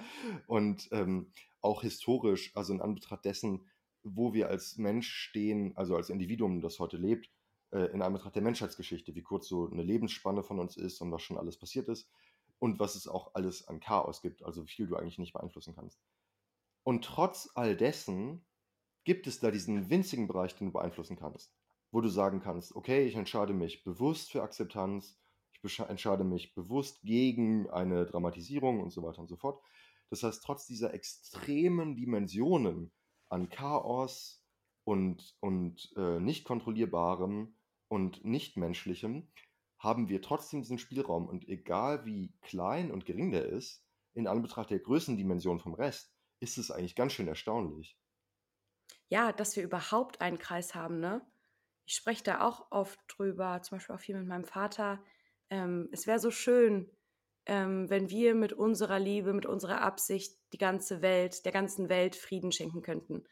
Und ähm, auch historisch, also in Anbetracht dessen, wo wir als Mensch stehen, also als Individuum, das heute lebt, äh, in Anbetracht der Menschheitsgeschichte, wie kurz so eine Lebensspanne von uns ist und was schon alles passiert ist, und was es auch alles an Chaos gibt, also wie viel du eigentlich nicht beeinflussen kannst. Und trotz all dessen gibt es da diesen winzigen Bereich, den du beeinflussen kannst, wo du sagen kannst, okay, ich entscheide mich bewusst für Akzeptanz, ich entscheide mich bewusst gegen eine Dramatisierung und so weiter und so fort. Das heißt, trotz dieser extremen Dimensionen an Chaos und, und äh, nicht kontrollierbarem und nichtmenschlichem, haben wir trotzdem diesen Spielraum. Und egal wie klein und gering der ist, in Anbetracht der Größendimension vom Rest, ist es eigentlich ganz schön erstaunlich. Ja, dass wir überhaupt einen Kreis haben, ne? Ich spreche da auch oft drüber, zum Beispiel auch viel mit meinem Vater. Ähm, es wäre so schön, ähm, wenn wir mit unserer Liebe, mit unserer Absicht die ganze Welt, der ganzen Welt Frieden schenken könnten.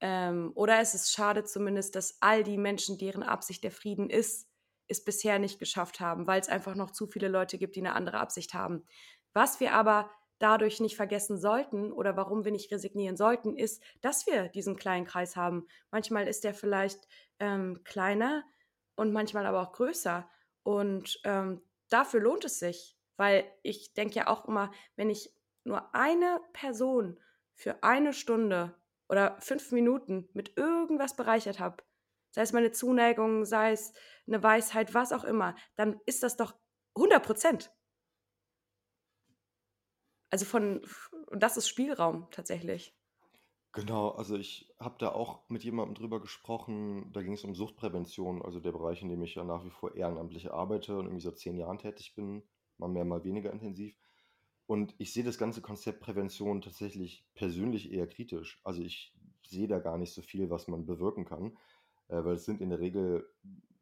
Ähm, oder es ist schade zumindest, dass all die Menschen, deren Absicht der Frieden ist, es bisher nicht geschafft haben, weil es einfach noch zu viele Leute gibt, die eine andere Absicht haben. Was wir aber dadurch nicht vergessen sollten oder warum wir nicht resignieren sollten, ist, dass wir diesen kleinen Kreis haben. Manchmal ist der vielleicht ähm, kleiner und manchmal aber auch größer. Und ähm, dafür lohnt es sich, weil ich denke ja auch immer, wenn ich nur eine Person für eine Stunde oder fünf Minuten mit irgendwas bereichert habe, sei es meine Zuneigung, sei es eine Weisheit, was auch immer, dann ist das doch 100 Prozent. Also von, und das ist Spielraum tatsächlich. Genau, also ich habe da auch mit jemandem drüber gesprochen, da ging es um Suchtprävention, also der Bereich, in dem ich ja nach wie vor ehrenamtlich arbeite und irgendwie seit zehn Jahren tätig bin, mal mehr, mal weniger intensiv. Und ich sehe das ganze Konzept Prävention tatsächlich persönlich eher kritisch. Also ich sehe da gar nicht so viel, was man bewirken kann, äh, weil es sind in der Regel,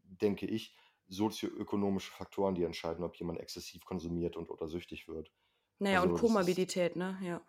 denke ich, sozioökonomische Faktoren, die entscheiden, ob jemand exzessiv konsumiert und oder süchtig wird. Naja, Also und Komorbidität, ne? Ja.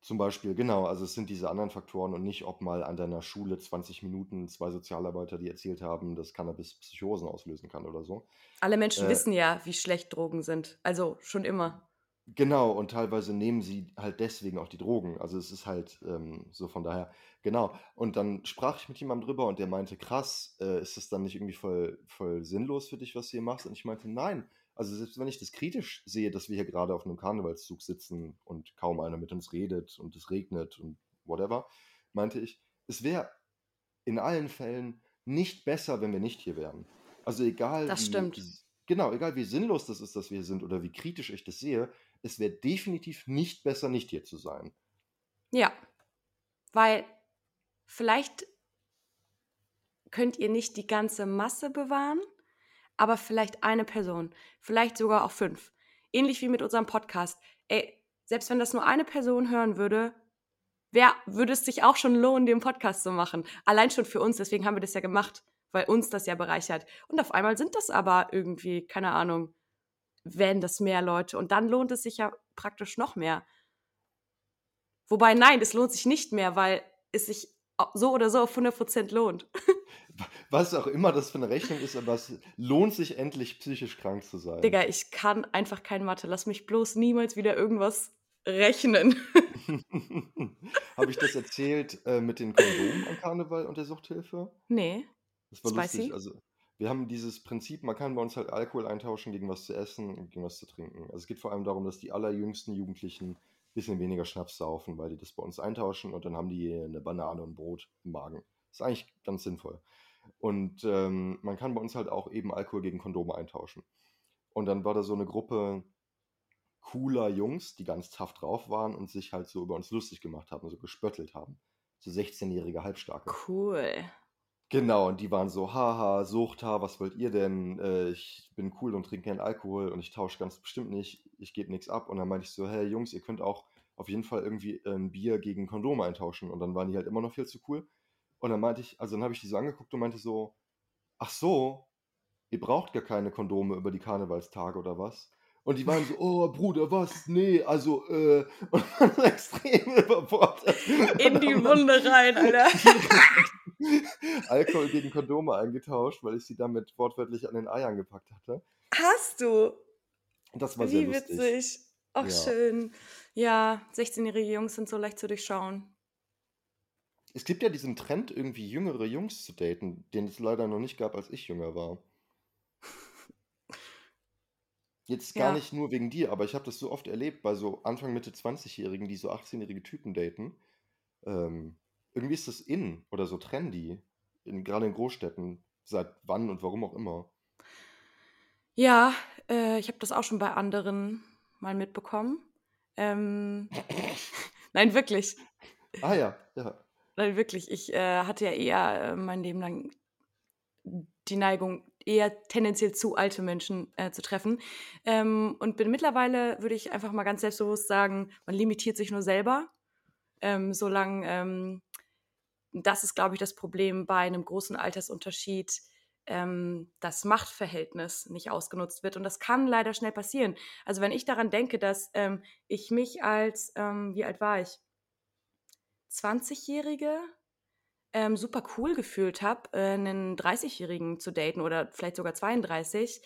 Zum Beispiel, genau, also es sind diese anderen Faktoren und nicht, ob mal an deiner Schule 20 Minuten zwei Sozialarbeiter, die erzählt haben, dass Cannabis Psychosen auslösen kann oder so. Alle Menschen Äh, wissen ja, wie schlecht Drogen sind. Also schon immer. Genau, und teilweise nehmen sie halt deswegen auch die Drogen. Also es ist halt ähm, so von daher, genau. Und dann sprach ich mit jemandem drüber und der meinte, krass, äh, ist das dann nicht irgendwie voll, voll sinnlos für dich, was du hier machst? Und ich meinte, nein. Also selbst wenn ich das kritisch sehe, dass wir hier gerade auf einem Karnevalszug sitzen und kaum einer mit uns redet und es regnet und whatever, meinte ich, es wäre in allen Fällen nicht besser, wenn wir nicht hier wären. Also egal Das wie, stimmt. genau, egal wie sinnlos das ist, dass wir hier sind oder wie kritisch ich das sehe, es wäre definitiv nicht besser, nicht hier zu sein. Ja. Weil vielleicht könnt ihr nicht die ganze Masse bewahren, aber vielleicht eine Person, vielleicht sogar auch fünf. Ähnlich wie mit unserem Podcast. Ey, selbst wenn das nur eine Person hören würde, wer würde es sich auch schon lohnen, den Podcast zu machen? Allein schon für uns, deswegen haben wir das ja gemacht, weil uns das ja bereichert. Und auf einmal sind das aber irgendwie, keine Ahnung, werden das mehr Leute und dann lohnt es sich ja praktisch noch mehr. Wobei, nein, es lohnt sich nicht mehr, weil es sich so oder so auf 100% lohnt. *laughs* Was auch immer das für eine Rechnung ist, aber es lohnt sich endlich, psychisch krank zu sein. Digga, ich kann einfach kein Mathe. Lass mich bloß niemals wieder irgendwas rechnen. *laughs* Habe ich das erzählt äh, mit den Kondomen am Karneval und der Suchthilfe? nee. Das war Spicy? lustig. Also, wir haben dieses Prinzip, man kann bei uns halt Alkohol eintauschen gegen was zu essen und gegen was zu trinken. Also es geht vor allem darum, dass die allerjüngsten Jugendlichen ein bisschen weniger Schnaps saufen, weil die das bei uns eintauschen und dann haben die eine Banane und Brot im Magen. ist eigentlich ganz sinnvoll. Und ähm, man kann bei uns halt auch eben Alkohol gegen Kondome eintauschen. Und dann war da so eine Gruppe cooler Jungs, die ganz tough drauf waren und sich halt so über uns lustig gemacht haben, so gespöttelt haben. So 16-jährige Halbstarke. Cool. Genau, und die waren so, haha, Suchthaar, was wollt ihr denn? Äh, ich bin cool und trinke keinen Alkohol und ich tausche ganz bestimmt nicht, ich gebe nichts ab. Und dann meinte ich so, hey Jungs, ihr könnt auch auf jeden Fall irgendwie ein Bier gegen Kondome eintauschen. Und dann waren die halt immer noch viel zu cool. Und dann meinte ich, also dann habe ich die so angeguckt und meinte so, ach so, ihr braucht gar keine Kondome über die Karnevalstage oder was? Und die waren so, *laughs* oh Bruder, was? Nee, also, äh, *laughs* und so extrem *laughs* überfordert. In die dann Wunde rein, Alter. Alkohol gegen Kondome eingetauscht, weil ich sie damit wortwörtlich an den Eiern gepackt hatte. Hast du? Das war sehr Wie lustig. witzig. Ach, Ja. schön. Ja, 16-jährige Jungs sind so leicht zu durchschauen. Es gibt ja diesen Trend, irgendwie jüngere Jungs zu daten, den es leider noch nicht gab, als ich jünger war. Jetzt gar Ja. nicht nur wegen dir, aber ich habe das so oft erlebt bei so Anfang, Mitte 20-Jährigen, die so 18-jährige Typen daten. Ähm, irgendwie ist das in oder so trendy, in, gerade in Großstädten, seit wann und warum auch immer. Ja, äh, ich habe das auch schon bei anderen mal mitbekommen. Ähm, *laughs* nein, wirklich. Ah ja, ja. Nein, wirklich. Ich äh, hatte ja eher äh, mein Leben lang die Neigung, eher tendenziell zu alte Menschen äh, zu treffen. Ähm, und bin mittlerweile, würde ich einfach mal ganz selbstbewusst sagen, man limitiert sich nur selber. Ähm, solange, ähm, das ist, glaube ich, das Problem bei einem großen Altersunterschied, ähm, das Machtverhältnis nicht ausgenutzt wird. Und das kann leider schnell passieren. Also wenn ich daran denke, dass ähm, ich mich als, ähm, wie alt war ich? 20-Jährige ähm, super cool gefühlt habe, äh, einen 30-Jährigen zu daten oder vielleicht sogar 32,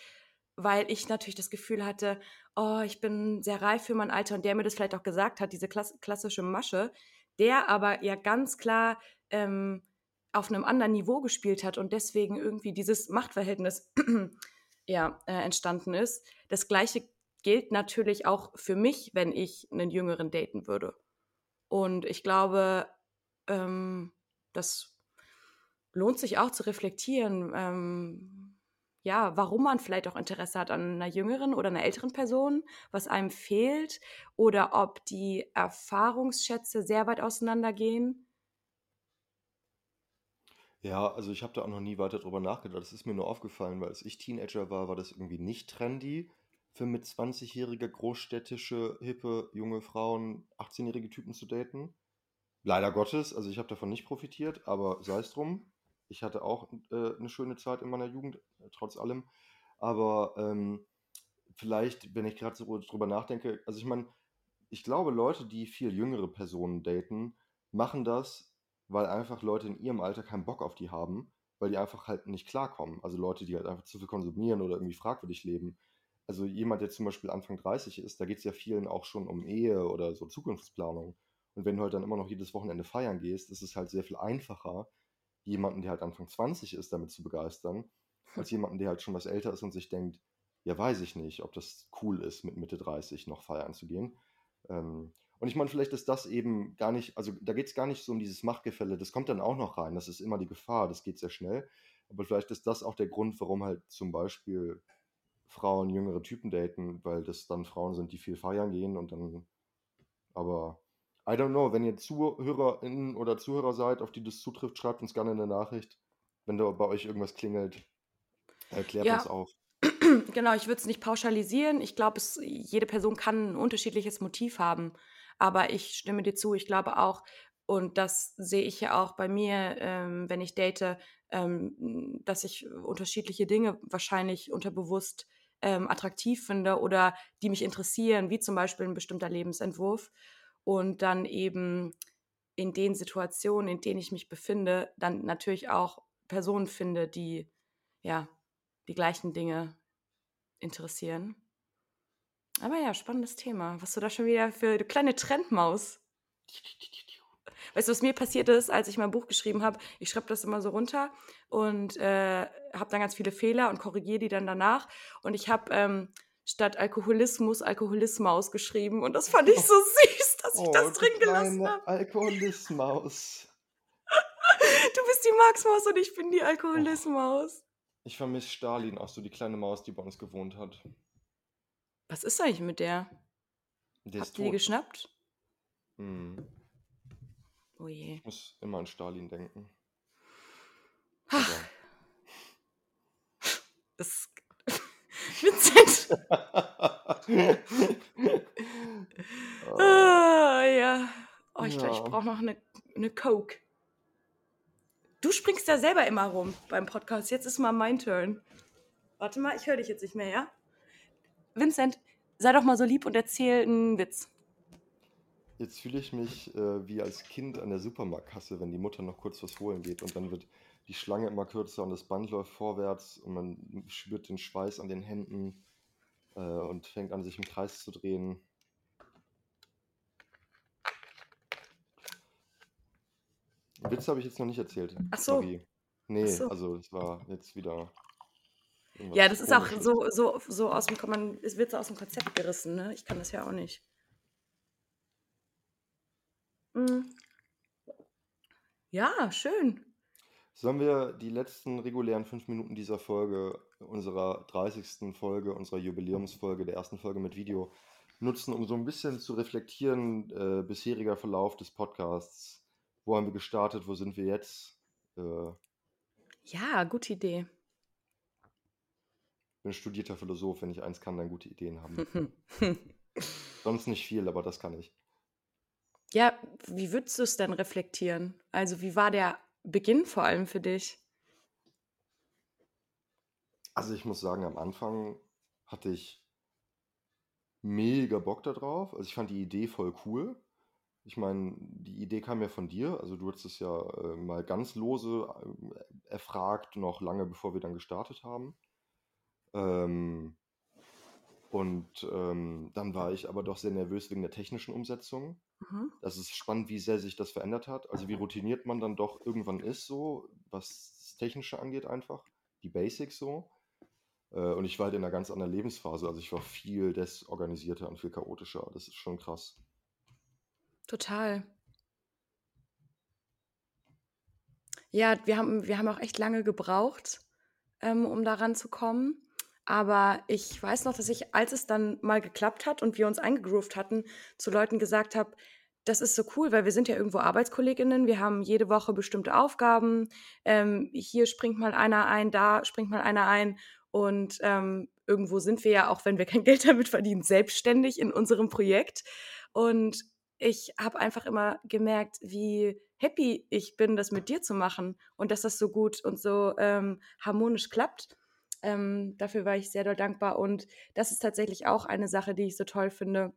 weil ich natürlich das Gefühl hatte, oh, ich bin sehr reif für mein Alter und der mir das vielleicht auch gesagt hat, diese klass klassische Masche, der aber ja ganz klar ähm, auf einem anderen Niveau gespielt hat und deswegen irgendwie dieses Machtverhältnis *clears throat* ja, äh, entstanden ist. Das gleiche gilt natürlich auch für mich, wenn ich einen Jüngeren daten würde. Und ich glaube, ähm, das lohnt sich auch zu reflektieren, ähm, ja, warum man vielleicht auch Interesse hat an einer jüngeren oder einer älteren Person, was einem fehlt, oder ob die Erfahrungsschätze sehr weit auseinandergehen. Ja, also ich habe da auch noch nie weiter drüber nachgedacht. Das ist mir nur aufgefallen, weil als ich Teenager war, war das irgendwie nicht trendy für mit 20-jährige großstädtische, hippe, junge Frauen 18-jährige Typen zu daten. Leider Gottes, also ich habe davon nicht profitiert, aber sei es drum. Ich hatte auch äh, eine schöne Zeit in meiner Jugend, äh, trotz allem. Aber ähm, vielleicht, wenn ich gerade so drüber nachdenke, also ich meine, ich glaube, Leute, die viel jüngere Personen daten, machen das, weil einfach Leute in ihrem Alter keinen Bock auf die haben, weil die einfach halt nicht klarkommen. Also Leute, die halt einfach zu viel konsumieren oder irgendwie fragwürdig leben. Also jemand, der zum Beispiel Anfang 30 ist, da geht es ja vielen auch schon um Ehe oder so Zukunftsplanung. Und wenn du halt dann immer noch jedes Wochenende feiern gehst, ist es halt sehr viel einfacher, jemanden, der halt Anfang 20 ist, damit zu begeistern, als jemanden, der halt schon was älter ist und sich denkt, ja, weiß ich nicht, ob das cool ist, mit Mitte 30 noch feiern zu gehen. Ähm, und ich meine, vielleicht ist das eben gar nicht, also da geht es gar nicht so um dieses Machtgefälle, das kommt dann auch noch rein, das ist immer die Gefahr, das geht sehr schnell. Aber vielleicht ist das auch der Grund, warum halt zum Beispiel Frauen jüngere Typen daten, weil das dann Frauen sind, die viel feiern gehen und dann, aber I don't know, wenn ihr ZuhörerInnen oder Zuhörer seid, auf die das zutrifft, schreibt uns gerne eine Nachricht. Wenn da bei euch irgendwas klingelt, erklärt Ja. uns auf. *clears throat* Genau, ich würde es nicht pauschalisieren. Ich glaube, jede Person kann ein unterschiedliches Motiv haben. Aber ich stimme dir zu. Ich glaube auch, und das sehe ich ja auch bei mir, ähm, wenn ich date, ähm, dass ich unterschiedliche Dinge wahrscheinlich unterbewusst ähm, attraktiv finde oder die mich interessieren, wie zum Beispiel ein bestimmter Lebensentwurf. Und dann eben in den Situationen, in denen ich mich befinde, dann natürlich auch Personen finde, die ja die gleichen Dinge interessieren. Aber ja, spannendes Thema. Was du da schon wieder für eine kleine Trendmaus. Weißt du, was mir passiert ist, als ich mein Buch geschrieben habe? Ich schreibe das immer so runter und äh, habe dann ganz viele Fehler und korrigiere die dann danach. Und ich habe ähm, statt Alkoholismus Alkoholismaus geschrieben. Und das fand ich so *laughs* süß, dass ich das drin gelassen habe. Alkoholismaus. *laughs* Du bist die Maxmaus und ich bin die Alkoholismaus. Ich vermisse Stalin, auch so die kleine Maus, die bei uns gewohnt hat. Was ist eigentlich mit der? Der Habt ihr die geschnappt? Hm. Oh je. Ich muss immer an Stalin denken. Aber- Das *laughs* Vincent. Ah, *laughs* Ah, ja. Oh, ich glaube, ich Ja. brauche noch eine, eine Coke. Du springst ja selber immer rum beim Podcast. Jetzt ist mal mein Turn. Warte mal, ich höre dich jetzt nicht mehr, ja? Vincent, sei doch mal so lieb und erzähl einen Witz. Jetzt fühle ich mich äh, wie als Kind an der Supermarktkasse, wenn die Mutter noch kurz was holen geht und dann wird die Schlange immer kürzer und das Band läuft vorwärts und man spürt den Schweiß an den Händen äh, und fängt an, sich im Kreis zu drehen. Witz habe ich jetzt noch nicht erzählt. Ach so. Sorry. Nee, so. also es war jetzt wieder. Ja, das ist auch so, so, so aus dem, man, wird so aus dem Konzept gerissen, ne? Ich kann das ja auch nicht. Mm. Ja, schön. Sollen wir die letzten regulären fünf Minuten dieser Folge, unserer 30. Folge, unserer Jubiläumsfolge, der ersten Folge mit Video, nutzen, um so ein bisschen zu reflektieren, äh, bisheriger Verlauf des Podcasts. Wo haben wir gestartet? Wo sind wir jetzt? Äh, Ja, gute Idee. bin studierter Philosoph. Wenn ich eins kann, dann gute Ideen haben. *laughs* Sonst nicht viel, aber das kann ich. Ja, wie würdest du es denn reflektieren? Also, wie war der Beginn vor allem für dich? Also ich muss sagen, am Anfang hatte ich mega Bock da drauf. Also ich fand die Idee voll cool. Ich meine, die Idee kam ja von dir. Also du hattest es ja äh, mal ganz lose äh, erfragt, noch lange bevor wir dann gestartet haben. Ähm, und ähm, dann war ich aber doch sehr nervös wegen der technischen Umsetzung. Mhm. Das ist spannend, wie sehr sich das verändert hat. Also wie routiniert man dann doch irgendwann ist, so was das Technische angeht einfach. Die Basics so. Äh, Und ich war halt in einer ganz anderen Lebensphase. Also ich war viel desorganisierter und viel chaotischer. Das ist schon krass. Total. Ja, wir haben, wir haben auch echt lange gebraucht, ähm, um daran zu kommen. Aber ich weiß noch, dass ich, als es dann mal geklappt hat und wir uns eingegroovt hatten, zu Leuten gesagt habe, das ist so cool, weil wir sind ja irgendwo ArbeitskollegInnen, wir haben jede Woche bestimmte Aufgaben. Ähm, hier springt mal einer ein, da springt mal einer ein. Und ähm, irgendwo sind wir ja, auch wenn wir kein *laughs* Geld damit verdienen, selbstständig in unserem Projekt. Und ich habe einfach immer gemerkt, wie happy ich bin, das mit dir zu machen und dass das so gut und so ähm, harmonisch klappt. Ähm, dafür war ich sehr doll dankbar und das ist tatsächlich auch eine Sache, die ich so toll finde.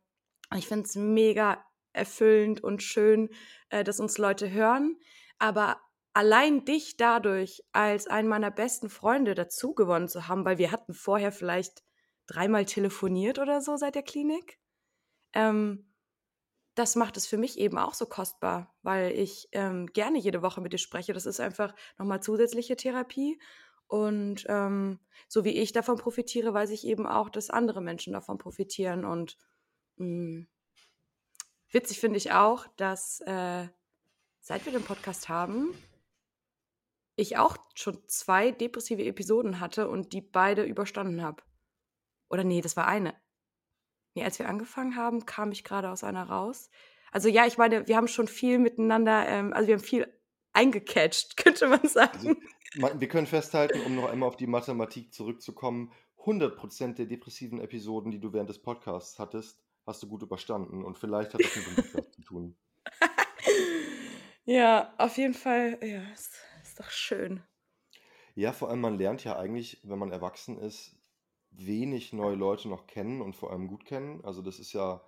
Ich finde es mega erfüllend und schön, äh, dass uns Leute hören, aber allein dich dadurch als einen meiner besten Freunde dazu gewonnen zu haben, weil wir hatten vorher vielleicht dreimal telefoniert oder so seit der Klinik. Ähm, das macht es für mich eben auch so kostbar, weil ich ähm, gerne jede Woche mit dir spreche. Das ist einfach nochmal zusätzliche Therapie. Und ähm, so wie ich davon profitiere, weiß ich eben auch, dass andere Menschen davon profitieren. Und mh, witzig finde ich auch, dass äh, seit wir den Podcast haben, ich auch schon zwei depressive Episoden hatte und die beide überstanden habe. Oder nee, das war eine. Nee, als wir angefangen haben, kam ich gerade aus einer raus. Also ja, ich meine, wir haben schon viel miteinander, ähm, also wir haben viel eingecatcht, *laughs* könnte man sagen. Ma- Wir können festhalten, um noch einmal auf die Mathematik zurückzukommen, 100% der depressiven Episoden, die du während des Podcasts hattest, hast du gut überstanden. Und vielleicht hat das mit dem Podcast zu tun. ja, auf jeden Fall, ja, ist, ist doch schön. Ja, vor allem man lernt ja eigentlich, wenn man erwachsen ist, wenig neue Leute noch kennen und vor allem gut kennen. Also das ist ja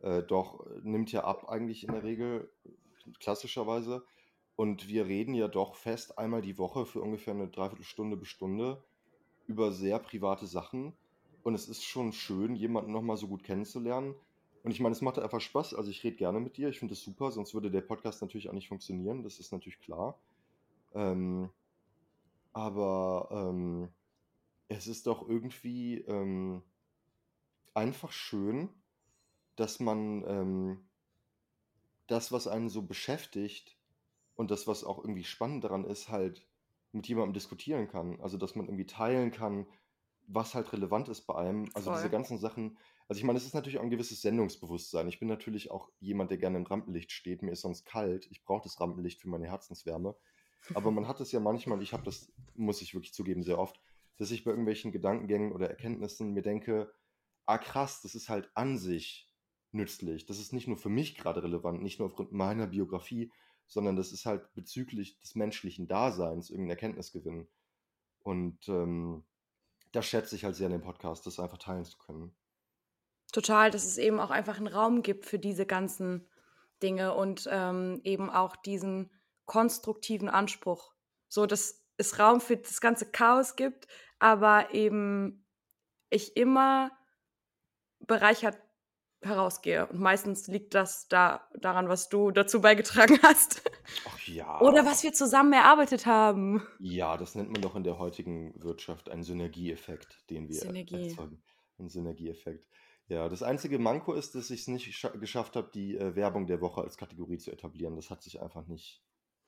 äh, doch, nimmt ja ab eigentlich in der Regel, klassischerweise. Und wir reden ja doch fest einmal die Woche für ungefähr eine Dreiviertelstunde bis Stunde über sehr private Sachen. Und es ist schon schön, jemanden nochmal so gut kennenzulernen. Und ich meine, es macht einfach Spaß. Also ich rede gerne mit dir. Ich finde es super, sonst würde der Podcast natürlich auch nicht funktionieren. Das ist natürlich klar. Ähm, aber ähm, es ist doch irgendwie ähm, einfach schön, dass man ähm, das, was einen so beschäftigt und das, was auch irgendwie spannend daran ist, halt mit jemandem diskutieren kann. Also, dass man irgendwie teilen kann, was halt relevant ist bei einem. Also diese Voll. ganzen Sachen. Also ich meine, es ist natürlich auch ein gewisses Sendungsbewusstsein. Ich bin natürlich auch jemand, der gerne im Rampenlicht steht. Mir ist sonst kalt. Ich brauche das Rampenlicht für meine Herzenswärme. Aber man hat es ja manchmal, ich habe das, muss ich wirklich zugeben, sehr oft, dass ich bei irgendwelchen Gedankengängen oder Erkenntnissen mir denke, ah krass, das ist halt an sich nützlich. Das ist nicht nur für mich gerade relevant, nicht nur aufgrund meiner Biografie, sondern das ist halt bezüglich des menschlichen Daseins irgendein Erkenntnisgewinn. Und ähm, das schätze ich halt sehr an dem Podcast, das einfach teilen zu können. Total, dass es eben auch einfach einen Raum gibt für diese ganzen Dinge und ähm, eben auch diesen konstruktiven Anspruch. So, dass es Raum für das ganze Chaos gibt, aber eben ich immer bereichert herausgehe. Und meistens liegt das da daran, was du dazu beigetragen *laughs* hast. Ach ja. Oder was wir zusammen erarbeitet haben. Ja, das nennt man doch in der heutigen Wirtschaft einen Synergieeffekt, den wir Synergie. erzeugen. Ein Synergieeffekt. Ja, das einzige Manko ist, dass ich es nicht gescha- geschafft habe, die äh, Werbung der Woche als Kategorie zu etablieren. Das hat sich einfach nicht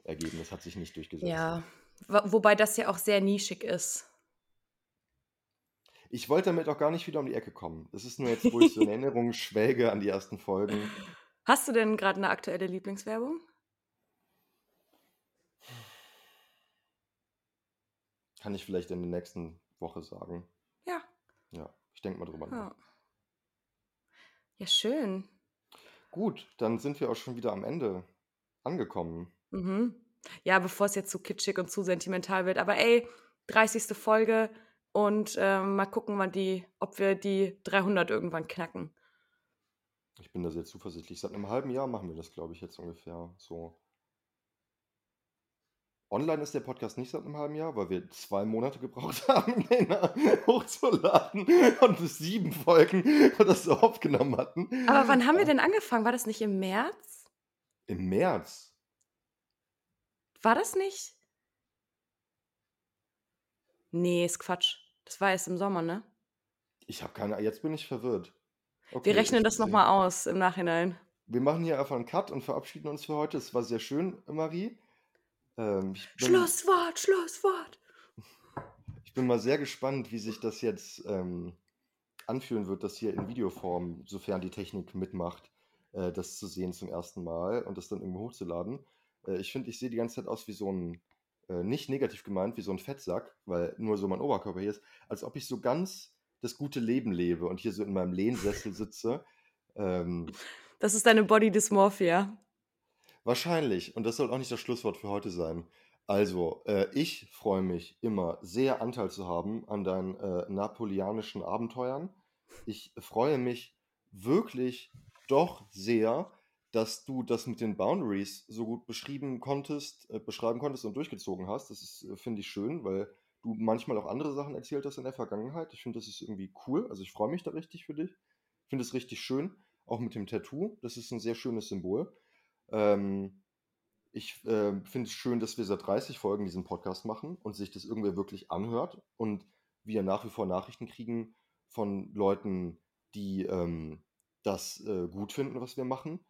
ergeben. Das hat sich nicht durchgesetzt. Ja. Wo- Wobei das ja auch sehr nischig ist. Ich wollte damit auch gar nicht wieder um die Ecke kommen. Es ist nur jetzt, wo ich so in *laughs* Erinnerung schwelge an die ersten Folgen. Hast du denn gerade eine aktuelle Lieblingswerbung? Kann ich vielleicht in der nächsten Woche sagen. Ja. Ja, ich denke mal drüber nach. Ja, ja schön. Gut, dann sind wir auch schon wieder am Ende angekommen. Mhm. Ja, bevor es jetzt zu kitschig und zu sentimental wird. Aber ey, 30. Folge und ähm, mal gucken, wann die, ob wir die 300 irgendwann knacken. Ich bin da sehr zuversichtlich. Seit einem halben Jahr machen wir das, glaube ich, jetzt ungefähr so. Online ist der Podcast nicht seit einem halben Jahr, weil wir zwei Monate gebraucht *laughs* haben, den hochzuladen und bis sieben Folgen oder so aufgenommen hatten. Aber wann haben wir denn angefangen? War das nicht im März? Im März. War das nicht? Nee, ist Quatsch. Das war erst im Sommer, ne? Ich habe keine. Jetzt bin ich verwirrt. Okay, Wir rechnen das nochmal aus im Nachhinein. Wir machen hier einfach einen Cut und verabschieden uns für heute. Es war sehr schön, Marie. Ähm, Schlusswort, Schlusswort. Ich bin mal sehr gespannt, wie sich das jetzt ähm, anfühlen wird, das hier in Videoform, sofern die Technik mitmacht, äh, das zu sehen zum ersten Mal und das dann irgendwo hochzuladen. Äh, ich finde, ich sehe die ganze Zeit aus wie so ein, äh, nicht negativ gemeint, wie so ein Fettsack, weil nur so mein Oberkörper hier ist, als ob ich so ganz das gute Leben lebe und hier so in meinem Lehnsessel sitze. Ähm, Das ist deine Body Dysmorphia. Wahrscheinlich. Und das soll auch nicht das Schlusswort für heute sein. Also, äh, ich freue mich immer sehr Anteil zu haben an deinen äh, napoleonischen Abenteuern. Ich freue mich wirklich doch sehr, dass du das mit den Boundaries so gut beschrieben konntest, äh, beschreiben konntest und durchgezogen hast. Das ist, äh, finde ich schön, weil du manchmal auch andere Sachen erzählt hast in der Vergangenheit. Ich finde, das ist irgendwie cool. Also ich freue mich da richtig für dich. Ich finde es richtig schön. Auch mit dem Tattoo. Das ist ein sehr schönes Symbol. Ähm, ich äh, finde es schön, dass wir seit 30 Folgen diesen Podcast machen und sich das irgendwer wirklich anhört und wir nach wie vor Nachrichten kriegen von Leuten, die ähm, das äh, gut finden, was wir machen,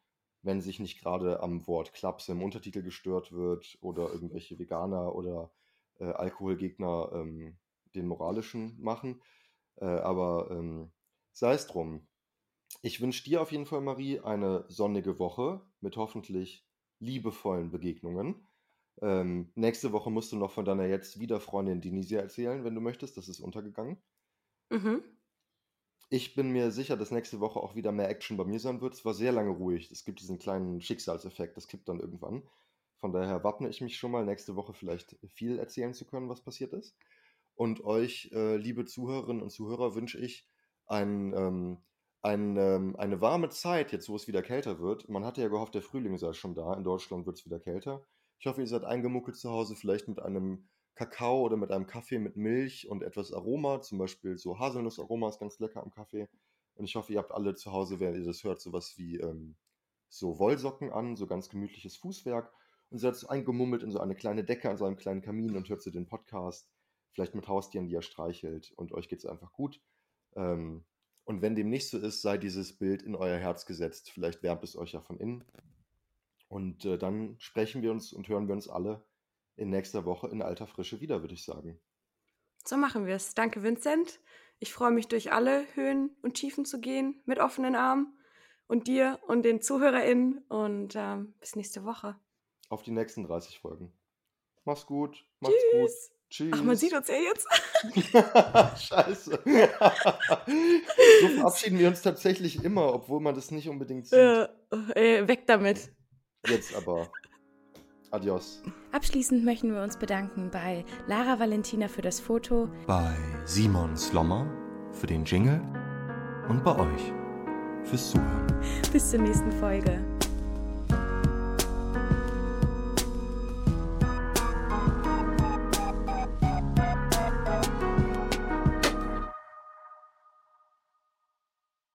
wenn sich nicht gerade am Wort Klaps im Untertitel gestört wird oder irgendwelche Veganer oder äh, Alkoholgegner ähm, den moralischen machen. Äh, aber ähm, sei es drum. Ich wünsche dir auf jeden Fall, Marie, eine sonnige Woche mit hoffentlich liebevollen Begegnungen. Ähm, nächste Woche musst du noch von deiner jetzt wieder Freundin Denisia erzählen, wenn du möchtest. Das ist untergegangen. Mhm. Ich bin mir sicher, dass nächste Woche auch wieder mehr Action bei mir sein wird. Es war sehr lange ruhig. Es gibt diesen kleinen Schicksalseffekt. Das kippt dann irgendwann. Von daher wappne ich mich schon mal, nächste Woche vielleicht viel erzählen zu können, was passiert ist. Und euch, äh, liebe Zuhörerinnen und Zuhörer, wünsche ich ein, ähm, ein, ähm, eine warme Zeit, jetzt wo es wieder kälter wird. Man hatte ja gehofft, der Frühling sei schon da. In Deutschland wird es wieder kälter. Ich hoffe, ihr seid eingemuckelt zu Hause, vielleicht mit einem Kakao oder mit einem Kaffee mit Milch und etwas Aroma, zum Beispiel so Haselnussaroma ist ganz lecker am Kaffee. Und ich hoffe, ihr habt alle zu Hause, während ihr das hört, sowas wie ähm, so Wollsocken an, so ganz gemütliches Fußwerk. Und seid so eingemummelt in so eine kleine Decke an so einem kleinen Kamin und hört so den Podcast. Vielleicht mit Haustieren, die ihr streichelt. Und euch geht es einfach gut. Ähm, und wenn dem nicht so ist, sei dieses Bild in euer Herz gesetzt. Vielleicht wärmt es euch ja von innen. Und äh, dann sprechen wir uns und hören wir uns alle in nächster Woche in alter Frische wieder, würde ich sagen. So machen wir es. Danke, Vincent. Ich freue mich, durch alle Höhen und Tiefen zu gehen, mit offenen Armen. Und dir und den ZuhörerInnen. Und ähm, bis nächste Woche. Auf die nächsten 30 Folgen. Mach's gut. Macht's gut. Tschüss. Tschüss. Ach, man sieht uns ja jetzt. *laughs* Scheiße. *laughs* so verabschieden wir uns tatsächlich immer, obwohl man das nicht unbedingt sieht. äh, äh, weg damit. Jetzt aber. Adios. Abschließend möchten wir uns bedanken bei Lara Valentina für das Foto, Bei Simon Slommer für den Jingle und bei euch fürs Zuhören. Bis zur nächsten Folge.